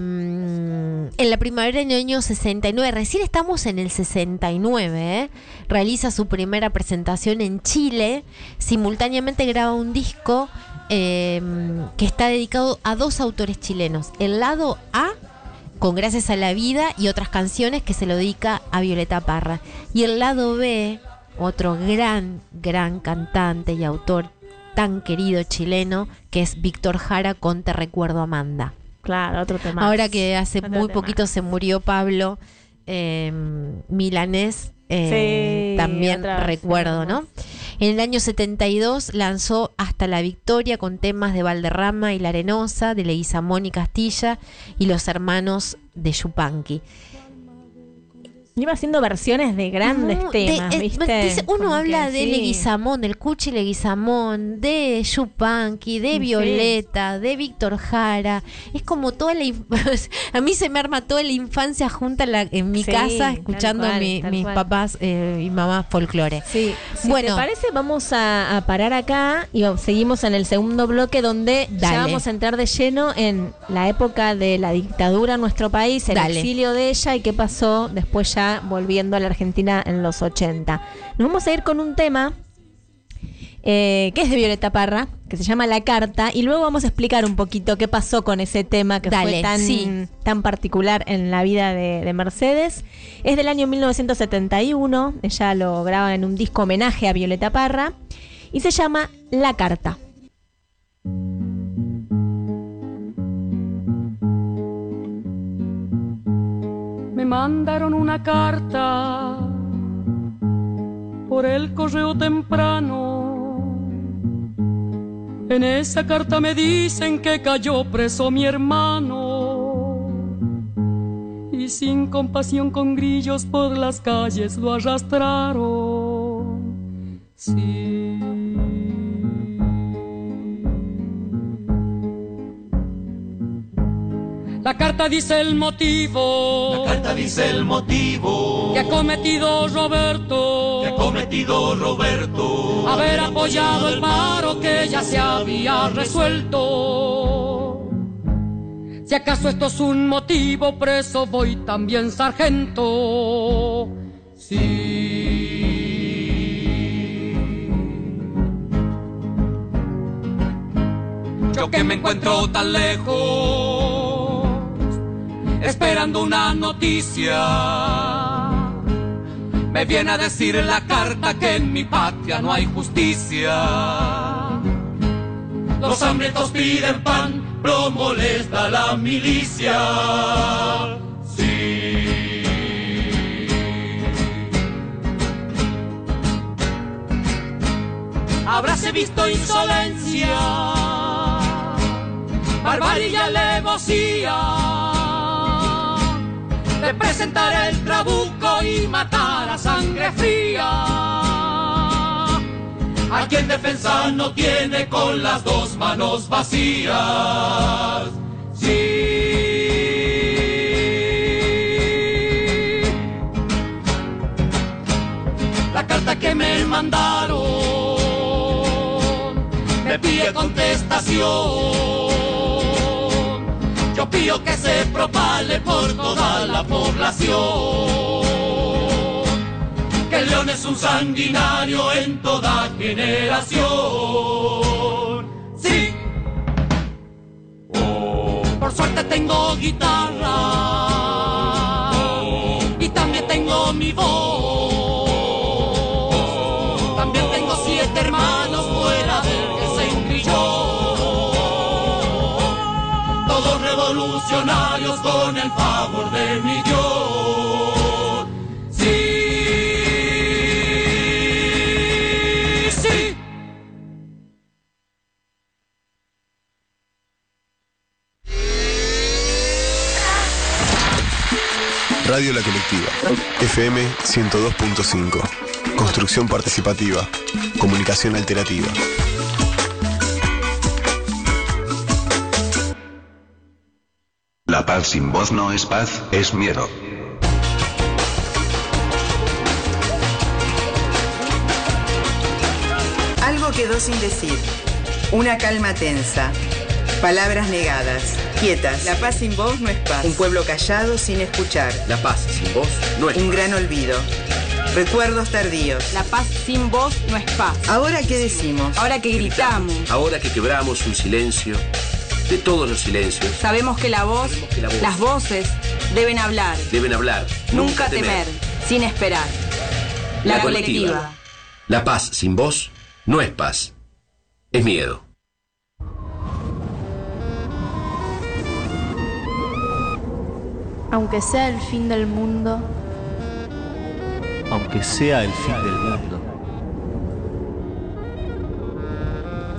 en la primavera del año 69, recién estamos en el 69, ¿eh? realiza su primera presentación en Chile, simultáneamente graba un disco eh, que está dedicado a dos autores chilenos, el lado A, con Gracias a la Vida y otras canciones que se lo dedica a Violeta Parra, y el lado B, otro gran, gran cantante y autor tan querido chileno, que es Víctor Jara con Te Recuerdo Amanda. Claro, otro tema. Ahora que hace Otro muy tema. poquito se murió Pablo eh, Milanés, eh, Sí, también recuerdo, ¿no? En el año 72 lanzó Hasta la Victoria con temas de Valderrama y La Arenosa, de Leguizamón y Castilla y los hermanos de Yupanqui. Iba haciendo versiones de grandes temas, ¿viste? dice- uno Como habla de sí. Leguizamón, del Cuchi Leguizamón, de Yupanqui, de Sí. Violeta, de Víctor Jara. Es como toda la. inf- a mí se me arma toda la infancia junta en, la- en mi Sí, casa escuchando cual, mi- mis cual. papás eh, y mamás folclore. Sí, Si Bueno. te parece, vamos a, a parar acá y seguimos en el segundo bloque donde ya Dale. vamos a entrar de lleno en la época de la dictadura en nuestro país, el Dale. exilio de ella y qué pasó después ya volviendo a la Argentina en los 80. Nos vamos a ir con un tema eh, que es de Violeta Parra, que se llama La Carta, y luego vamos a explicar un poquito qué pasó con ese tema que Dale, fue tan, sí. tan particular en la vida de, de Mercedes. Es del año 1971, ella lo graba en un disco homenaje a Violeta Parra, y se llama La Carta. Mandaron una carta por el correo temprano. En esa carta me dicen que cayó preso mi hermano. Y sin compasión con grillos por las calles lo arrastraron. Sí. La carta dice el motivo. La carta dice el motivo que ha cometido Roberto. que ha cometido Roberto. haber apoyado el paro que ya se había resuelto. Si acaso esto es un motivo, preso voy también, sargento. Sí. Yo que me encuentro tan lejos, esperando una noticia. Me viene a decir la carta que en mi patria no hay justicia. Los hambrientos piden pan, pero molesta la milicia. Sí. Habráse visto insolencia, barbarie y alevosía de presentar el trabuco y matar a sangre fría. A quien defensa no tiene con las dos manos vacías. Sí. La carta que me mandaron me pide contestación. Pido que se propale por toda la población. Que el león es un sanguinario en toda generación. Sí. Por suerte tengo guitarra. Y también tengo mi voz. Revolucionarios con el favor de mi. Sí, sí. Radio La Colectiva. FM 102.5. Construcción participativa. Comunicación alternativa. Paz sin voz no es paz, es miedo. Algo quedó sin decir. Una calma tensa. Palabras negadas. Quietas. La paz sin voz no es paz. Un pueblo callado sin escuchar. La paz sin voz no es Un gran olvido. Recuerdos tardíos. La paz sin voz no es paz. Ahora qué decimos. Ahora que gritamos, Ahora que quebramos un silencio, de todos los silencios, sabemos que la voz, que la voz- las voces deben hablar, deben hablar. nunca temer, sin esperar. La, La colectiva. colectiva. La paz sin voz no es paz, es miedo. Aunque sea el fin del mundo, aunque sea el fin del mundo.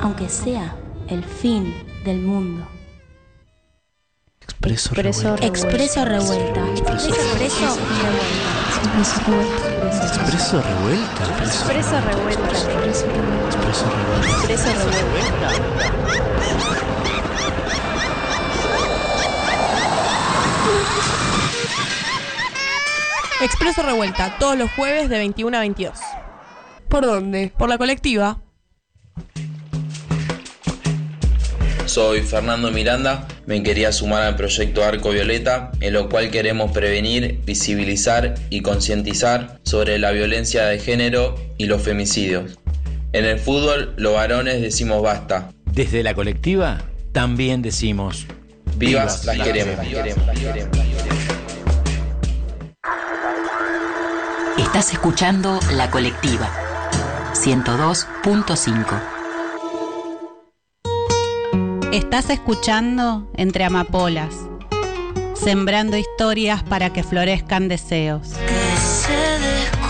aunque sea el fin del mundo. Expreso Expreso revuelta. Expreso revuelta. Expreso Expreso revuelta. Expreso revuelta. Expreso revuelta. Expreso revuelta. Expreso revuelta. Expreso revuelta. Expreso Revuelta, todos los jueves de 21 a 22. ¿Por dónde? Por la colectiva. Soy Fernando Miranda, me quería sumar al proyecto Arco Violeta, en lo cual queremos prevenir, visibilizar y concientizar sobre la violencia de género y los femicidios. En el fútbol, los varones decimos basta. Desde la colectiva también decimos Vivas las queremos. Estás escuchando La Colectiva 102.5. Estás escuchando Entre Amapolas, sembrando historias para que florezcan deseos. Que se descubran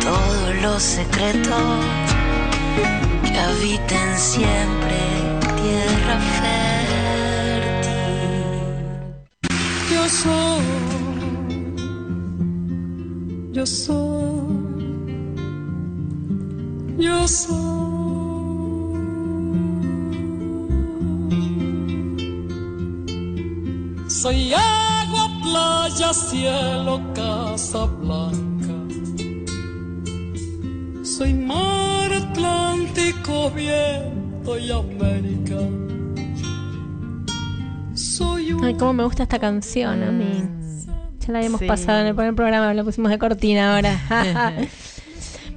todos los secretos que habiten siempre tierra fértil. Yo soy, yo soy, yo soy. Soy agua, playa, cielo, casa blanca. Soy mar Atlántico, viento y América. Soy un Ay, cómo me gusta esta canción a mí. Ya la habíamos Sí. pasado en el primer programa, la pusimos de cortina ahora.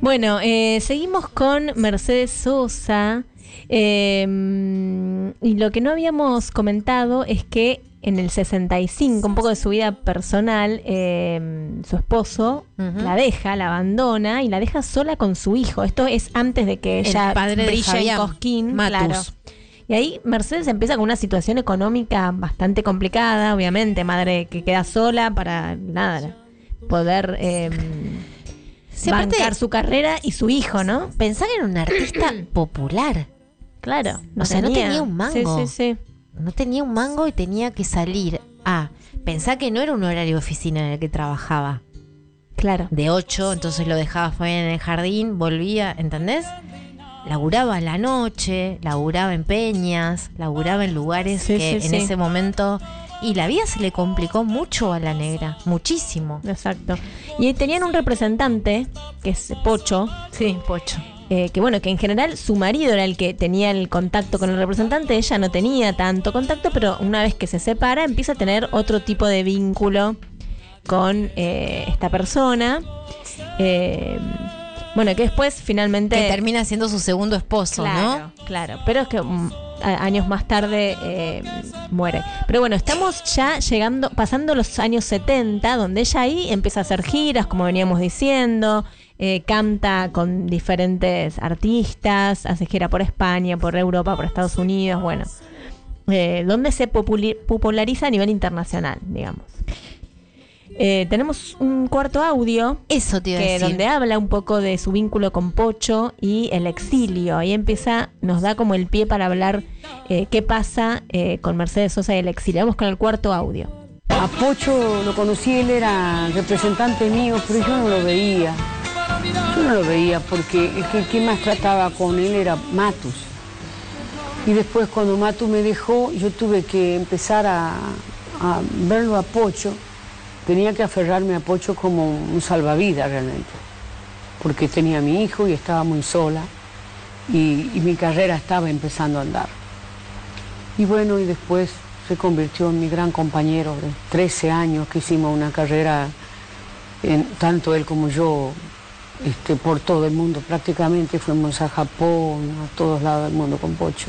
bueno, eh, seguimos con Mercedes Sosa. eh, y lo que no habíamos comentado es que en el 65, un poco de su vida personal, eh, su esposo la deja, la abandona y la deja sola con su hijo. Esto es antes de que El ella padre de en Cosquín. Matus. Claro. Y ahí Mercedes empieza con una situación económica bastante complicada, obviamente, madre que queda sola para nada, poder eh, Sí, bancar su carrera y su hijo, ¿no? Pensar en un artista popular. Claro. o sea, no tenía un mango. Sí, sí, sí. No tenía un mango y tenía que salir a. Pensá que no era un horario de oficina en el que trabajaba. Claro. De 8, entonces lo dejaba en el jardín, volvía, ¿entendés? Laburaba la noche, laburaba en peñas, laburaba en lugares Sí, que sí, en sí. ese momento. Y la vida se le complicó mucho a la negra, muchísimo. Exacto. Y tenían un representante, que es Pocho. Sí, Pocho. Eh, que bueno, que en general su marido era el que tenía el contacto con el representante, ella no tenía tanto contacto, pero una vez que se separa empieza a tener otro tipo de vínculo con eh, esta persona. Eh, bueno, que después finalmente... Que termina siendo su segundo esposo, Claro, ¿no? claro, pero es que mm, años más tarde eh, muere. Pero bueno, estamos ya llegando, pasando los años 70, donde ella ahí empieza a hacer giras, como veníamos diciendo, eh, canta con diferentes artistas, hace gira por España, por Europa, por Estados Unidos, bueno, eh, donde se populariza a nivel internacional, digamos. Eh, tenemos un cuarto audio. Eso te iba a que decir. donde habla un poco de su vínculo con Pocho y el exilio. Ahí empieza, nos da como el pie para hablar eh, qué pasa eh, con Mercedes Sosa y el exilio. Vamos con el cuarto audio. A Pocho lo conocí, él era representante mío, pero yo no lo veía. Yo no lo veía porque el que, que más trataba con él era Matus. Y después cuando Matus me dejó, yo tuve que empezar a, verlo a Pocho. Tenía que aferrarme a Pocho como un salvavidas realmente. Porque tenía mi hijo y estaba muy sola. Y, y mi carrera estaba empezando a andar. Y bueno, y después se convirtió en mi gran compañero de 13 años que hicimos una carrera, en- tanto él como yo, por todo el mundo prácticamente. Fuimos a Japón, a todos lados del mundo con Pocho.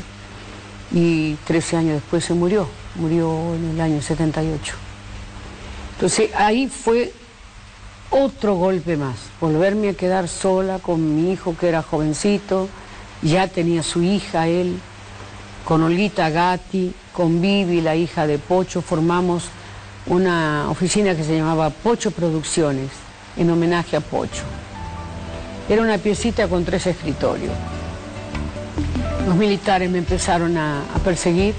Y 13 años después se murió, murió en el año 78. Entonces ahí fue otro golpe más, volverme a quedar sola con mi hijo que era jovencito, ya tenía su hija él, con Olguita Gatti, con Vivi, la hija de Pocho, formamos una oficina que se llamaba Pocho Producciones, en homenaje a Pocho. Era una piecita con tres escritorios. Los militares me empezaron a, a perseguir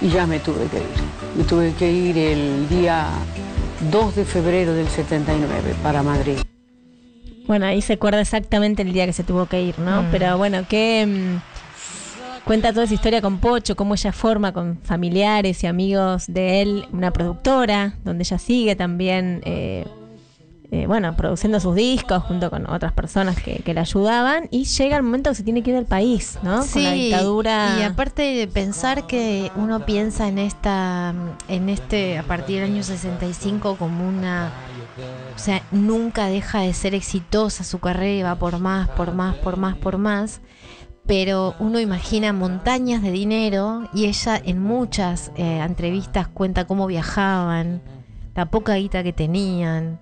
y ya me tuve que ir. Me tuve que ir el día 2 de febrero del 79 para Madrid. Bueno, ahí se acuerda exactamente el día que se tuvo que ir, ¿no? Mm. Pero bueno, que mm, cuenta toda esa historia con Pocho, cómo ella forma con familiares y amigos de él una productora, donde ella sigue también eh, eh, bueno, produciendo sus discos junto con otras personas que, que le ayudaban y llega el momento que se tiene que ir del país, ¿no? con la dictadura. Y aparte de pensar que uno piensa en esta, en este, a partir del año 65 como una, o sea, nunca deja de ser exitosa su carrera y va por más, por más, por más, por más. Pero uno imagina montañas de dinero y ella en muchas eh, entrevistas cuenta cómo viajaban, la poca guita que tenían.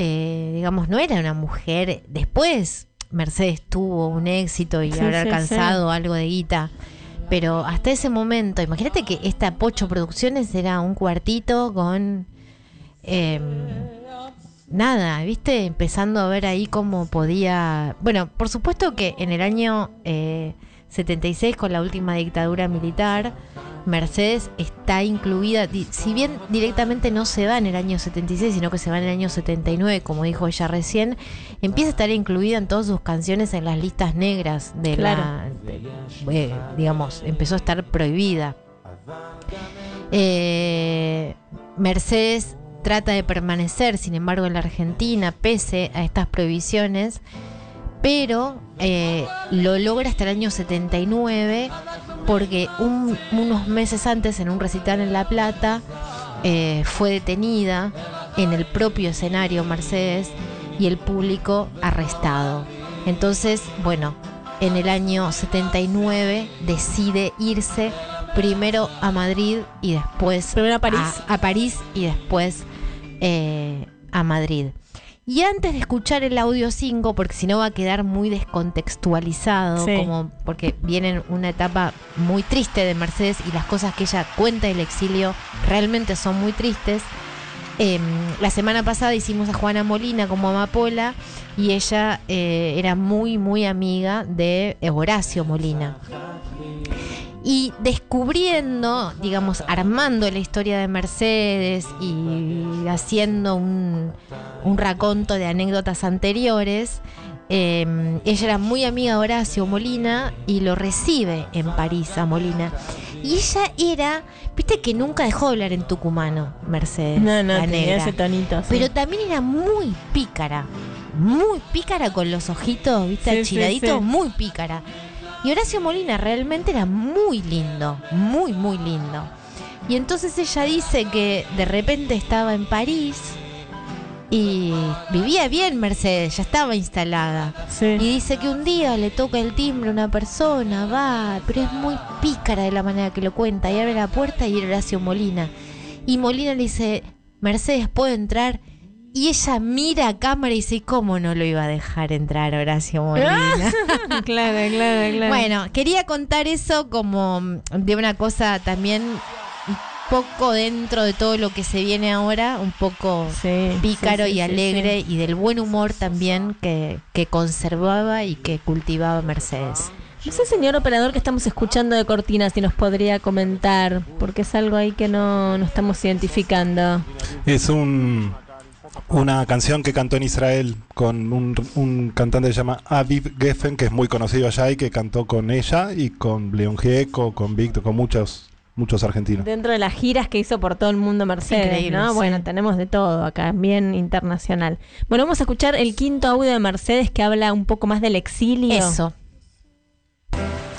Eh, digamos, no era una mujer. Después Mercedes tuvo un éxito y Sí, habrá sí, alcanzado algo de guita. Pero hasta ese momento, imagínate que esta Pocho Producciones era un cuartito con em, nada, ¿viste? Empezando a ver ahí cómo podía. Bueno, por supuesto que en el año eh, 76, con la última dictadura militar, Mercedes está incluida, si bien directamente no se va en el año 76, sino que se va en el año 79, como dijo ella recién, empieza a estar incluida en todas sus canciones en las listas negras de Claro. la. de- eh, digamos, empezó a estar prohibida. Eh, Mercedes trata de permanecer, sin embargo, en la Argentina, pese a estas prohibiciones, pero eh, lo logra hasta el año 79 porque un- unos meses antes, en un recital en La Plata, eh, fue detenida en el propio escenario Mercedes y el público arrestado. Entonces, bueno, en el año 79 decide irse primero a Madrid y después Primero a París. a, a París y después eh, a Madrid. Y antes de escuchar el audio 5, porque si no va a quedar muy descontextualizado, Sí. como porque viene una etapa muy triste de Mercedes y las cosas que ella cuenta del exilio realmente son muy tristes. Eh, la semana pasada hicimos a Juana Molina como amapola y ella eh, era muy, muy amiga de Horacio Molina. Y descubriendo, digamos, armando la historia de Mercedes y haciendo un, un raconto de anécdotas anteriores, eh, ella era muy amiga de Horacio Molina y lo recibe en París a Molina. Y ella era, viste que nunca dejó de hablar en tucumano, Mercedes. No, no, la tenía ese tonito. sí. Pero también era muy pícara. Muy pícara con los ojitos, viste, Sí, sí, achiladitos, sí. muy pícara. Y Horacio Molina realmente era muy lindo, muy, muy lindo. Y entonces ella dice que de repente estaba en París y vivía bien Mercedes, ya estaba instalada. Y dice que un día le toca el timbre a una persona, va, pero es muy pícara de la manera que lo cuenta. Y abre la puerta y era Horacio Molina. Y Molina le dice, Mercedes, ¿puedo entrar? Y ella mira a cámara y dice, "¿Y ¿cómo no lo iba a dejar entrar Horacio Molina? claro, claro, claro. Bueno, quería contar eso como de una cosa también un poco dentro de todo lo que se viene ahora, un poco pícaro sí, sí, y sí, alegre y del buen humor también que, que conservaba y que cultivaba Mercedes. No sé, señor operador, que estamos escuchando de Cortina, si nos podría comentar, porque es algo ahí que no, no estamos identificando. Es un, una canción que cantó en Israel con un, un cantante que se llama Aviv Geffen, que es muy conocido allá y que cantó con ella y con León Gieco, con Víctor, con muchos, muchos argentinos. Dentro de las giras que hizo por todo el mundo Mercedes, Increíble, ¿no? sí. Bueno, tenemos de todo acá, bien internacional. Bueno, vamos a escuchar el quinto audio de Mercedes que habla un poco más del exilio. Eso.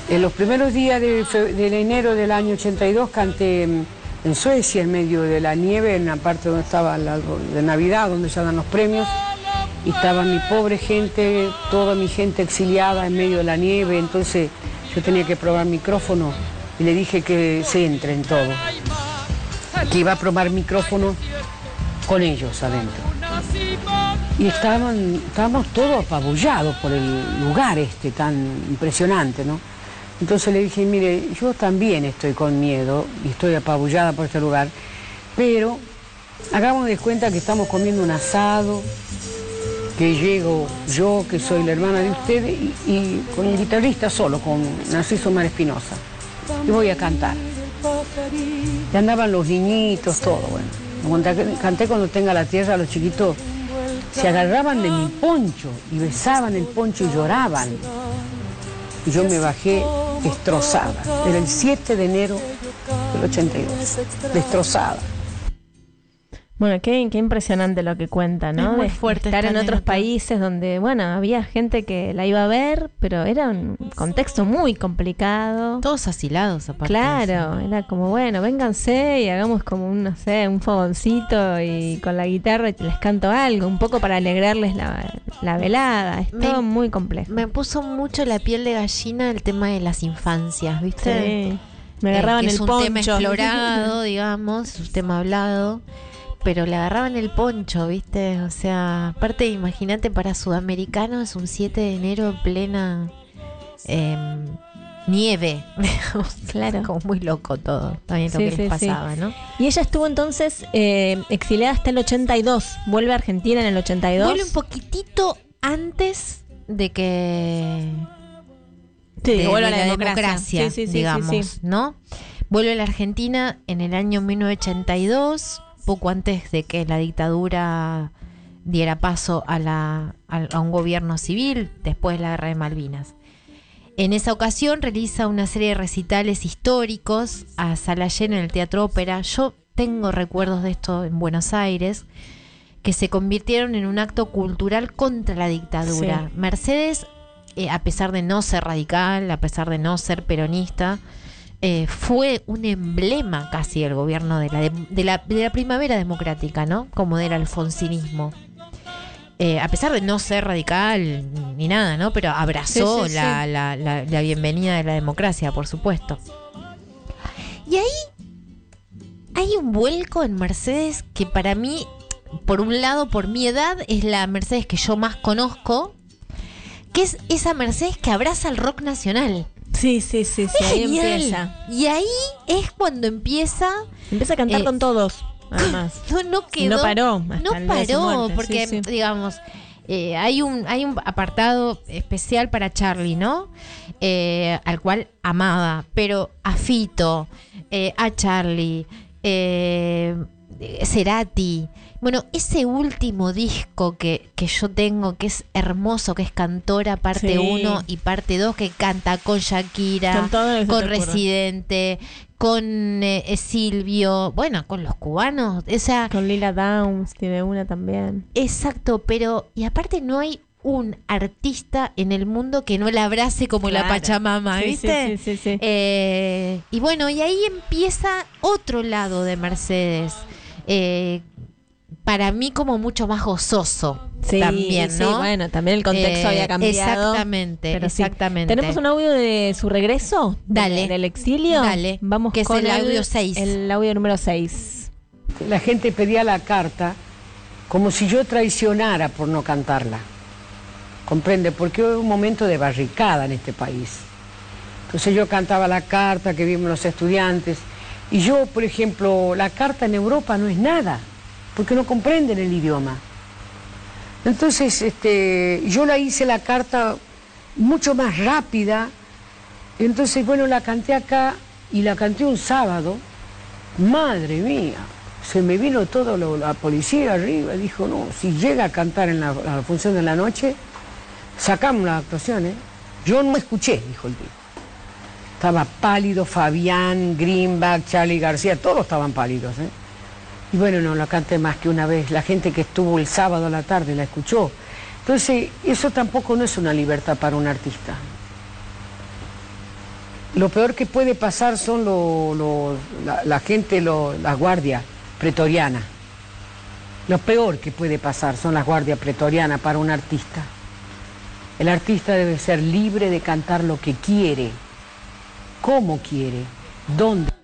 En los primeros días de enero del año 82 canté mm, en Suecia, en medio de la nieve, en la parte donde estaba árbol de Navidad, donde se dan los premios. Y estaba mi pobre gente, toda mi gente exiliada en medio de la nieve. Entonces yo tenía que probar micrófono y le dije que se entre en todo. Que iba a probar micrófono con ellos adentro. Y estábamos todos apabullados por el lugar este tan impresionante, ¿no? Entonces le dije, mire, yo también estoy con miedo y estoy apabullada por este lugar, pero hagamos de cuenta que estamos comiendo un asado, que llego yo, que soy la hermana de usted, y, con el guitarrista solo, con Narciso Mar Espinosa, y voy a cantar. Y andaban los niñitos, todo, bueno. Canté cuando tenga la tierra, los chiquitos se agarraban de mi poncho y besaban el poncho y lloraban. Yo me bajé destrozada. Era el 7 de enero del 82. Destrozada. Bueno, qué, qué impresionante lo que cuenta, ¿no? Es muy De fuerte estar esta en otros países donde, bueno, había gente que la iba a ver, pero era un contexto muy complicado. Todos asilados, aparte. Claro, era como, bueno, vénganse y hagamos como un, no sé, un fogoncito y con la guitarra les canto algo, un poco para alegrarles la, la velada. Es Me- todo muy complejo. Me puso mucho la piel de gallina el tema de las infancias, ¿viste? Sí. Me agarraban Eh, el es un poncho. tema explorado, digamos, es un tema hablado, pero le agarraban el poncho, ¿viste? O sea, aparte, imagínate, para sudamericanos es un 7 de enero en plena em, nieve. claro. Como muy loco todo, también lo Sí, que sí, les sí. pasaba, ¿no? Y ella estuvo entonces eh, exiliada hasta el 82. Vuelve a Argentina en el 82. Vuelve un poquitito antes de que Sí, de, vuelve a de la la democracia. democracia, digamos. ¿no? Vuelve a la Argentina en el año 1982, poco antes de que la dictadura diera paso a, la, a, un gobierno civil después de la guerra de Malvinas. En esa ocasión realiza una serie de recitales históricos a sala llena en el Teatro Ópera. Yo tengo recuerdos de esto en Buenos Aires, que se convirtieron en un acto cultural contra la dictadura. Sí. Mercedes, eh, a pesar de no ser radical, a pesar de no ser peronista, eh, fue un emblema casi del gobierno de la, de, de la, de la primavera democrática, ¿no? Como del alfonsinismo. Eh, a pesar de no ser radical ni nada, ¿no? Pero abrazó Sí, sí, la, sí. la- la- la bienvenida de la democracia, por supuesto. Y ahí hay un vuelco en Mercedes que para mí, por un lado, por mi edad, es la Mercedes que yo más conozco, que es esa Mercedes que abraza el rock nacional. Sí, sí, sí, sí. Ahí empieza. Y ahí es cuando empieza. Empieza a cantar Eh, con todos, además. No, no quedó. No paró No paró, muerte, porque, sí, sí. digamos, eh, hay, un, hay un apartado especial para Charlie, ¿no? Eh, al cual amaba, pero a Fito, a Charlie, eh, Cerati. Bueno, ese último disco que, que yo tengo, que es hermoso, que es Cantora parte Sí. 1 y parte 2, que canta con Shakira, Con. Residente, con eh, Silvio, bueno, con los cubanos, o sea, Con Lila Downs tiene una también. exacto, pero y aparte no hay un artista en el mundo que no la abrace como la. Pachamama, Sí, ¿viste? sí, sí, sí, sí. Eh, y bueno, y ahí empieza otro lado de Mercedes. eh, para mí como mucho más gozoso Sí, también, sí, ¿no? bueno, también el contexto Eh, había cambiado. Exactamente, pero sí. exactamente. Tenemos un audio de su regreso. Dale. Del exilio. Dale, Vamos que es con el audio seis. El audio número 6. La gente pedía la carta como si yo traicionara por no cantarla. Comprende, porque hubo un momento de barricada en este país. Entonces yo cantaba la carta que vimos los estudiantes. Y yo, por ejemplo, la carta en Europa no es nada, porque no comprenden el idioma. Entonces, este, yo la hice la carta mucho más rápida. Entonces, bueno, la canté acá y la canté un sábado. Madre mía, se me vino todo la policía arriba. Dijo, no, si llega a cantar en la, función de la noche, sacamos la actuación, ¿eh? Yo no escuché, dijo el tipo. Estaba pálido Fabián, Greenback, Charlie García, todos estaban pálidos, ¿eh? Y bueno, no la canté más que una vez. La gente que estuvo el sábado a la tarde la escuchó. Entonces, eso tampoco no es una libertad para un artista. Lo peor que puede pasar son la gente, lo- las guardias pretorianas. Lo peor que puede pasar son las guardias pretorianas para un artista. El artista debe ser libre de cantar lo que quiere, cómo quiere, dónde.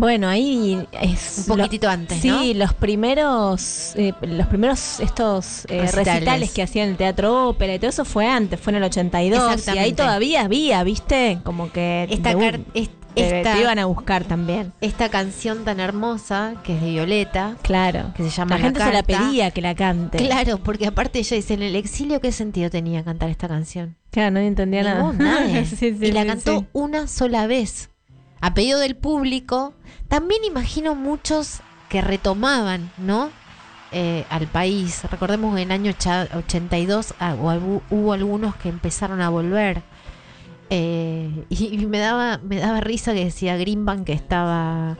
Bueno, ahí es Un poquitito antes, Sí, ¿no? los primeros, eh, los primeros estos eh, Recitales. recitales. que hacían el Teatro Ópera y todo eso fue antes, fue en el 82 y ahí todavía había, ¿viste? Como que Esta, de te, esta- te iban a buscar también. esta canción tan hermosa, que es de Violeta, Claro. que se llama La gente se la pedía que la cante. Claro, porque aparte ella dice, en el exilio, ¿qué sentido tenía cantar esta canción? Claro, nadie entendía nada. Nadie. Sí, sí, y la sí, cantó sí. una sola vez, a pedido del público. También imagino muchos que retomaban, ¿no? Eh, al país. Recordemos que en el año ocha- 82 ah, hubo, hubo algunos que empezaron a volver. Eh, y, y me daba me daba risa que decía Greenbank que estaba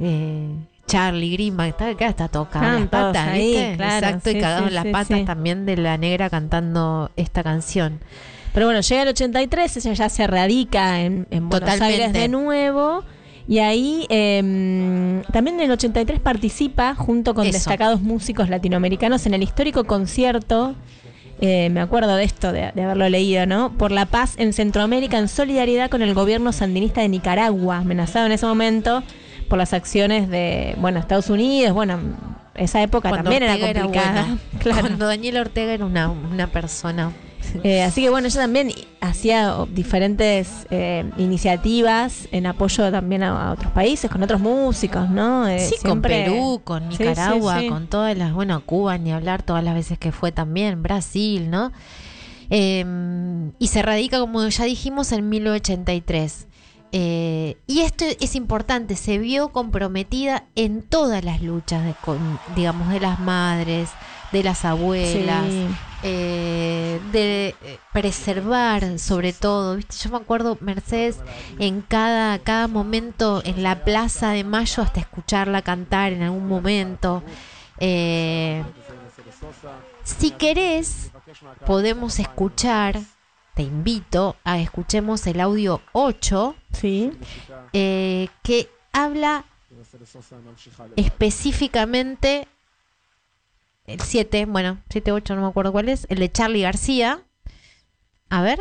eh, Charlie que está, acá está en las patas, ahí, ¿viste? claro, Exacto, sí, y cagado sí, las sí, patas también de la negra cantando esta canción. Pero bueno, llega el 83, ella ya se radica en, en Buenos Totalmente. Aires de nuevo. Y ahí eh, también en el 83 participa junto con Eso. destacados músicos latinoamericanos en el histórico concierto, eh, me acuerdo de esto, de, de haberlo leído, ¿no? Por la paz en Centroamérica en solidaridad con el gobierno sandinista de Nicaragua, amenazado en ese momento por las acciones de, bueno, Estados Unidos, bueno, esa época Cuando también era complicada. bueno. Claro. Cuando Daniel Ortega era una, una persona. Eh, así que bueno, ella también hacía diferentes eh, iniciativas en apoyo también a, a otros países, con otros músicos, ¿no? Eh, Sí, con Perú, con Sí, sí, Nicaragua, sí. con todas las, bueno, Cuba, ni hablar, todas las veces que fue también, Brasil, ¿no? Eh, y se radica, como ya dijimos, en 1983. Eh, y esto es importante, se vio comprometida en todas las luchas, de, con- digamos, de las madres, de las abuelas, Sí. eh, de preservar sobre todo, ¿viste? Yo me acuerdo, Mercedes, en cada, cada momento en la Plaza de Mayo hasta escucharla cantar en algún momento. Eh, si querés, podemos escuchar, te invito a escuchemos el audio 8, ¿Sí? eh, que habla específicamente el 7, bueno, 7, 8, no me acuerdo cuál es, el de Charlie García. A ver.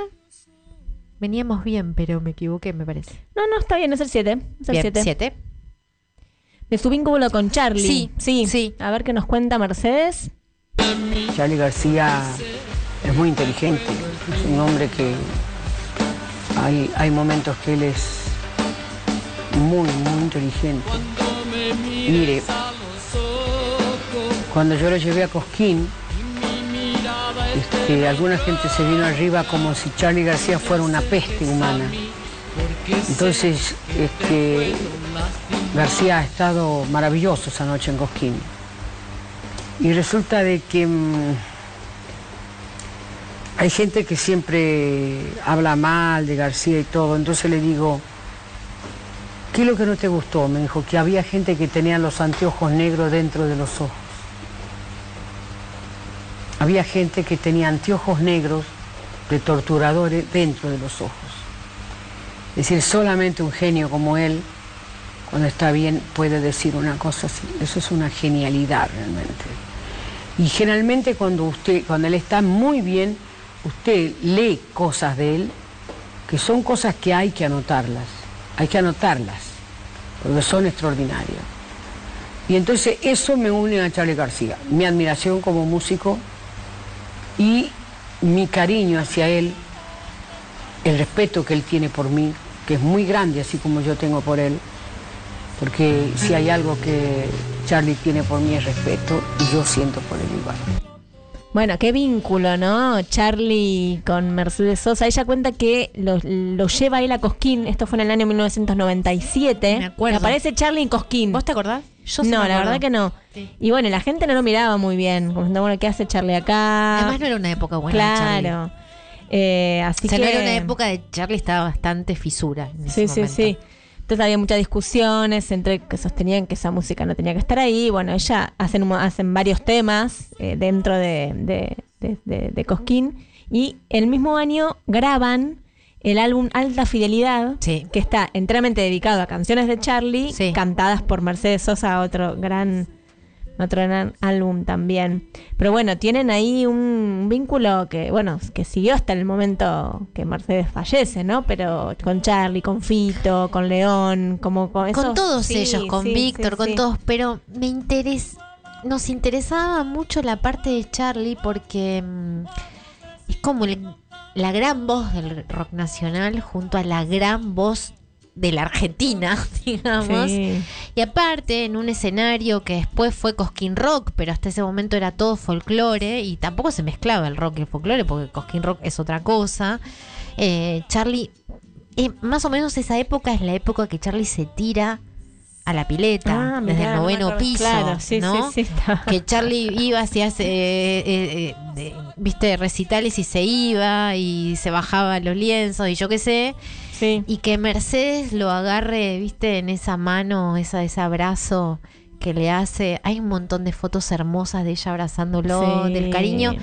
Veníamos bien, pero me equivoqué, me parece. No, no, está bien, es el 7. Es el Bien, 7. siete. De su vínculo con Charlie. Sí, sí, sí. A ver qué nos cuenta Mercedes. Charlie García es muy inteligente, es un hombre que hay, hay momentos que él es muy, muy inteligente. Mire, cuando yo lo llevé a Cosquín, este, alguna gente se vino arriba como si Charlie García fuera una peste humana. Entonces, este, García ha estado maravilloso esa noche en Cosquín. Y resulta de que mm, hay gente que siempre habla mal de García y todo, entonces le digo, ¿qué es lo que no te gustó? Me dijo que había gente que tenía los anteojos negros dentro de los ojos. Había gente que tenía anteojos negros de torturadores dentro de los ojos. Es decir, solamente un genio como él, cuando está bien, puede decir una cosa así. Eso es una genialidad realmente. Y generalmente cuando usted, cuando él está muy bien, usted lee cosas de él que son cosas que hay que anotarlas. Hay que anotarlas, porque son extraordinarias. Y entonces eso me une a Charlie García. Mi admiración como músico y mi cariño hacia él, el respeto que él tiene por mí, que es muy grande, así como yo tengo por él. Porque si hay algo que Charlie tiene por mí es respeto y yo siento por él igual. Bueno, qué vínculo, ¿no? Charlie con Mercedes Sosa. Ella cuenta que lo, lo lleva él a Cosquín. Esto fue en el año 1997. Me acuerdo. Aparece Charlie en Cosquín. ¿Vos te acordás? Yo sí no, me la verdad que no. Y bueno, la gente no lo miraba muy bien. Como diciendo, bueno, ¿qué hace Charlie acá? Además no era una época buena Charlie. Claro. Eh, así o sea, que... no era una época de Charlie estaba bastante fisura. En Sí, ese sí, momento. sí. Entonces había muchas discusiones entre que sostenían que esa música no tenía que estar ahí. Bueno, ella hacen, hacen varios temas eh, dentro de, de, de- de- de Cosquín. Y el mismo año graban el álbum Alta Fidelidad, que está enteramente dedicado a canciones de Charlie, cantadas por Mercedes Sosa, otro gran, otro gran álbum también. Pero bueno, tienen ahí un vínculo que, bueno, que siguió hasta el momento que Mercedes fallece, ¿no? Pero con Charlie, con Fito, con León, como con Con esos- todos sí, ellos, con sí, Víctor, sí, con todos, pero me interesa, nos interesaba mucho la parte de Charlie porque mm, es como el- la gran voz del rock nacional junto a la gran voz de la Argentina, digamos. Sí. Y aparte, en un escenario que después fue Cosquín Rock, pero hasta ese momento era todo folclore y tampoco se mezclaba el rock y el folclore porque Cosquín Rock es otra cosa. Eh, Charlie, eh, más o menos esa época es la época que Charlie se tira a la pileta Ah, desde mirá, el no noveno acuerdo. piso, Claro, sí, ¿no? sí, que Charlie iba hacia hace, eh, eh, eh, viste recitales y se iba y se bajaba los lienzos y yo qué sé y que Mercedes lo agarre viste en esa mano esa ese abrazo que le hace. Hay un montón de fotos hermosas de ella abrazándolo, Sí. del cariño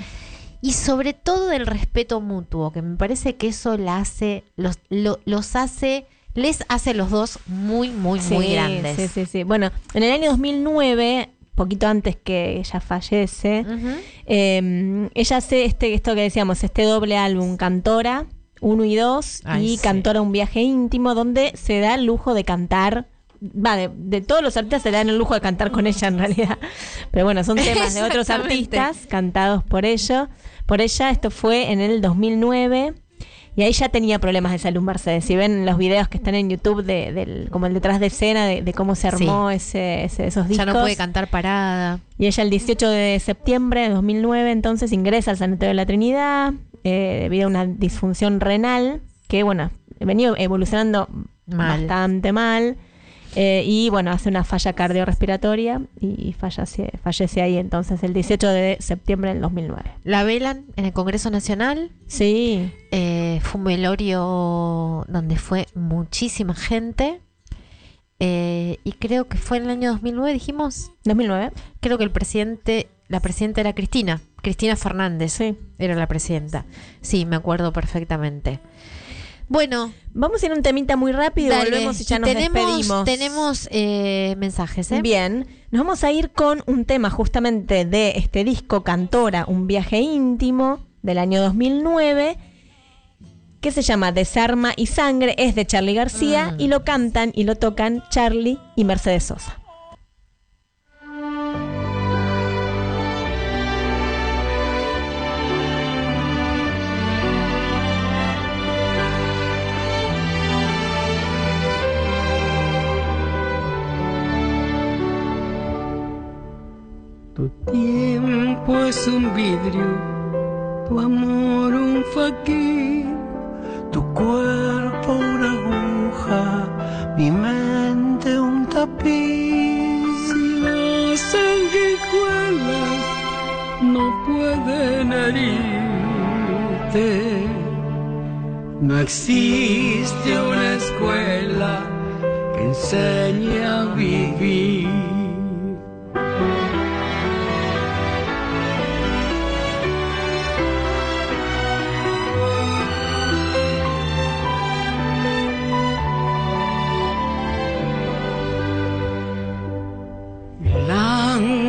y sobre todo del respeto mutuo, que me parece que eso la hace, los, lo- los hace, les hace los dos muy, muy, muy grandes. Sí, sí, sí. Bueno, en el año 2009, poquito antes que ella fallece, eh, ella hace este, esto que decíamos, este doble álbum, Cantora 1 y 2, Ay, y sí. Cantora Un Viaje Íntimo, donde se da el lujo de cantar. Va, de, de todos los artistas se dan el lujo de cantar con ella en realidad. Pero bueno, son temas de otros artistas cantados por ello. Por ella, esto fue en el 2009. Y ahí ya tenía problemas de salud Mercedes. Si ven los videos que están en YouTube de, del, como el detrás de escena de, de cómo se armó ese, ese- esos discos. Ya no puede cantar parada. Y ella el 18 de septiembre de 2009 entonces ingresa al Sanatorio de la Trinidad eh, debido a una disfunción renal que, bueno, venía evolucionando Mal. bastante mal. eh, y bueno, hace una falla cardiorrespiratoria y fallece, fallece ahí entonces el 18 de septiembre del 2009. La velan en el Congreso Nacional. Sí. Eh, fue un velorio donde fue muchísima gente. Eh, y creo que fue en el año 2009, dijimos. 2009. Creo que el presidente, la presidenta era Cristina. Cristina Fernández. Sí. Era la presidenta. Sí, me acuerdo perfectamente. Bueno. Vamos a ir a un temita muy rápido Dale. volvemos y ya nos tenemos, despedimos. Tenemos eh, mensajes, ¿eh? Bien, nos vamos a ir con un tema justamente de este disco Cantora, un viaje íntimo del año 2009 que se llama Desarma y Sangre, es de Charlie García Mm. y lo cantan y lo tocan Charlie y Mercedes Sosa. Tu tiempo es un vidrio, tu amor un faquín, tu cuerpo una aguja, mi mente un tapiz. Si las sanguijuelas no pueden herirte, no existe una escuela que enseñe a vivir.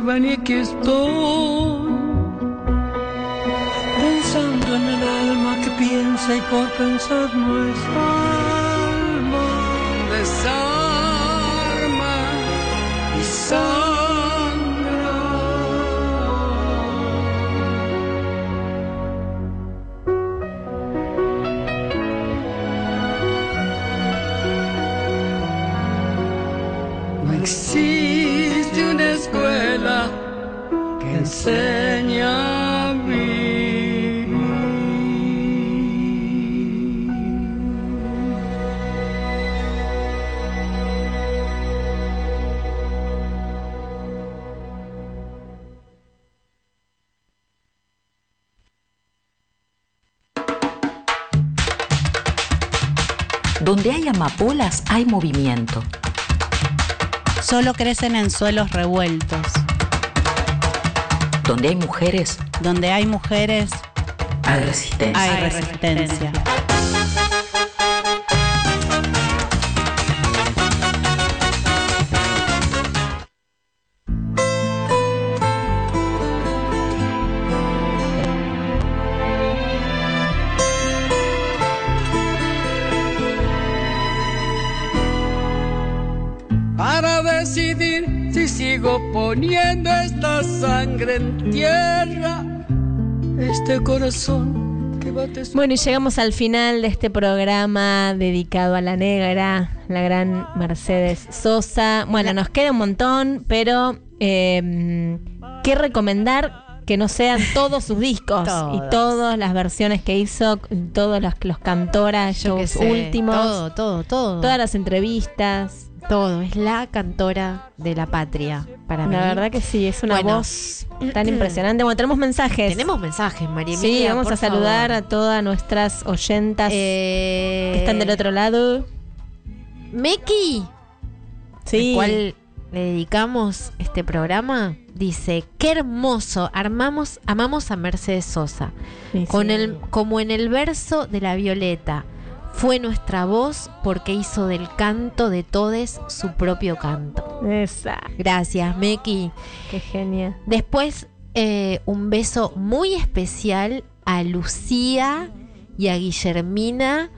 Sospechas que van y aquí estoy pensando en el alma que piensa y por pensar no es Solo crecen en suelos revueltos. Donde hay mujeres Donde hay mujeres, hay resistencia. hay resistencia. Sigo poniendo esta sangre en tierra, este corazón que bate su- Bueno, y llegamos al final de este programa dedicado a la negra, la gran Mercedes Sosa. Bueno, nos queda un montón, pero eh, ¿qué recomendar? Que no sean todos sus discos Todos. y todas las versiones que hizo, todos los, los cantoras, Yo shows sé, últimos, Todo, todo, todo. todas las entrevistas. Todo. Es la cantora de la patria para mí. La verdad que sí, es una Bueno. voz tan impresionante. Bueno, tenemos mensajes. Tenemos mensajes, María Sí, Emilia, vamos por a saludar favor. a todas nuestras oyentas Eh, que están del otro lado. Meki, Sí. al cual le dedicamos este programa, dice, qué hermoso, armamos, amamos a Mercedes Sosa, Sí, con sí. el, como en el verso de la Violeta, fue nuestra voz porque hizo del canto de todes su propio canto. Esa. Gracias, Meki. Qué genia. Después, eh, un beso muy especial a Lucía y a Guillermina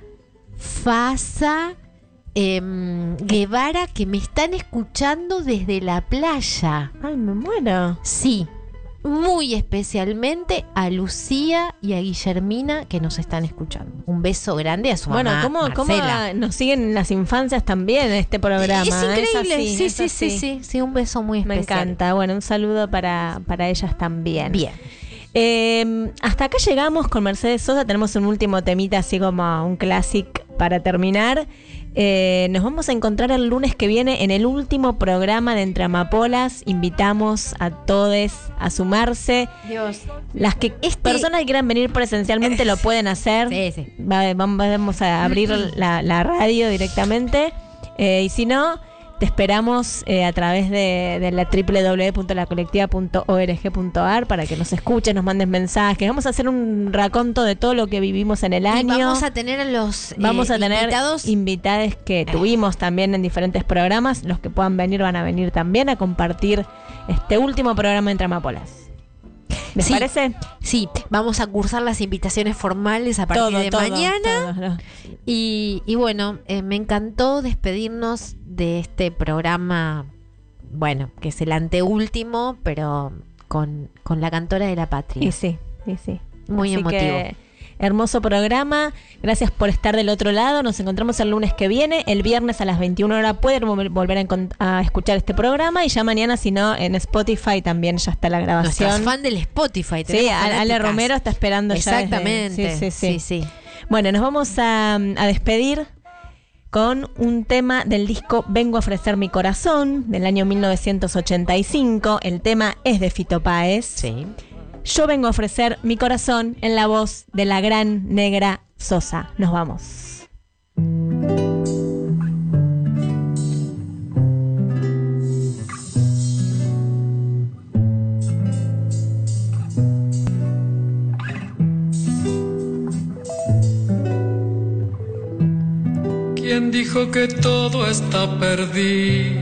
Fasa em, Guevara que me están escuchando desde la playa. Ay, me muero. Sí, muy especialmente a Lucía y a Guillermina que nos están escuchando. Un beso grande a su Bueno, mamá. ¿cómo, cómo nos siguen en las infancias también en este programa? Es increíble, así, sí, es sí, sí, así. sí, sí, un beso muy Me especial. encanta. Bueno, un saludo para, para ellas también. Bien. Eh, hasta acá llegamos con Mercedes Sosa. Tenemos un último temita, así como un clásico para terminar. Eh, nos vamos a encontrar el lunes que viene en el último programa de Entre Amapolas. Invitamos a todos a sumarse. Dios. Las que personas que quieran venir presencialmente lo pueden hacer. Sí, sí. Va- vam- vamos a abrir la, la radio directamente. Eh, y si no, te esperamos eh, a través de, de la www.lacolectiva.org.ar para que nos escuches, nos mandes mensajes. Vamos a hacer un raconto de todo lo que vivimos en el Y año. vamos a tener a los eh, Vamos a tener invitados. invitades que tuvimos también en diferentes programas. Los que puedan venir van a venir también a compartir este último programa entre Amapolas. ¿Les Sí, parece? Sí, vamos a cursar las invitaciones formales a partir Todo, de todo, mañana. todo. Y, y bueno, eh, me encantó despedirnos de este programa, bueno, que es el anteúltimo, pero con, con la cantora de la patria. Y sí, y sí. Muy Así emotivo. que, hermoso programa. Gracias por estar del otro lado. Nos encontramos el lunes que viene. El viernes a las 21 horas pueden vol- volver a, escuchar este programa. Y ya mañana, si no, en Spotify también ya está la grabación. Nuestras fan del Spotify. Sí, Ale. Romero está esperando ya. Exactamente. sí, sí, sí. sí, sí. Bueno, nos vamos a, a despedir con un tema del disco Vengo a ofrecer mi corazón del año 1985. El tema es de Fito Páez. Sí. Yo vengo a ofrecer mi corazón en la voz de la gran negra Sosa. Nos vamos. ¿Quién dijo que todo está perdido?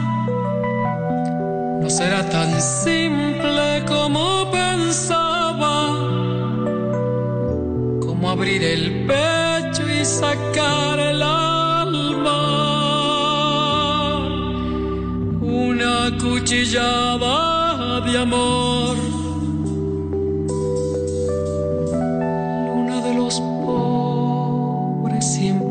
Será tan simple como pensaba. Como abrir el pecho y sacar el alma. Una cuchillada de amor. Luna de los pobres siempre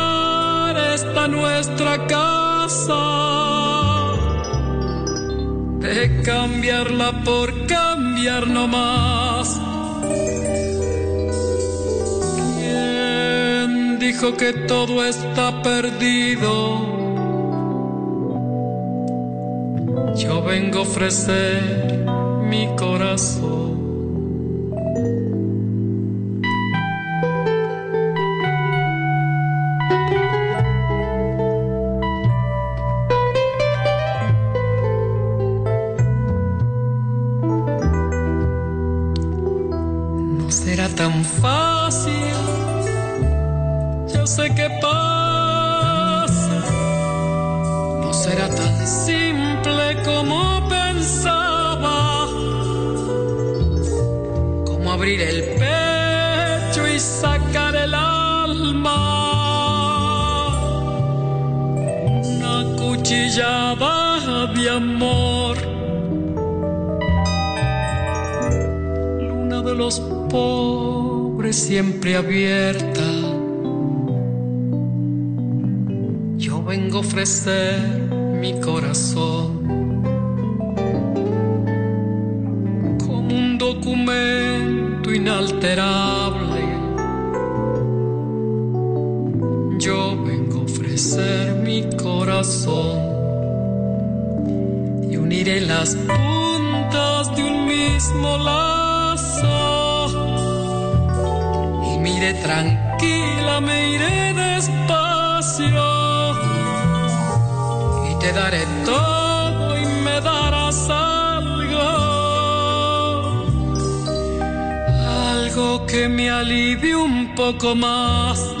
esta nuestra casa. De cambiarla por cambiar no más. ¿Quién dijo que todo está perdido? Yo vengo a ofrecer mi corazón. Cuchillada de amor. Luna de los pobres siempre abierta. Yo vengo a ofrecer mi corazón como un documento inalterable. Yo vengo a ofrecer mi corazón y uniré las puntas de un mismo lazo. Y me iré tranquila, me iré despacio. Y te daré todo y me darás algo, algo que me alivie un poco más.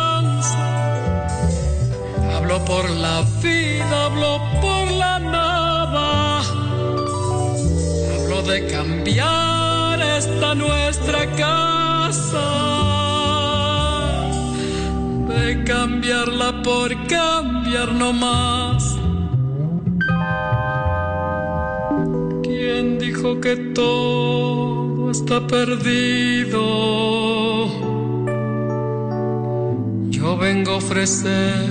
Por la vida, hablo por la nada. Hablo de cambiar esta nuestra casa. De cambiarla por cambiar no más. ¿Quién dijo que todo está perdido? Yo vengo a ofrecer.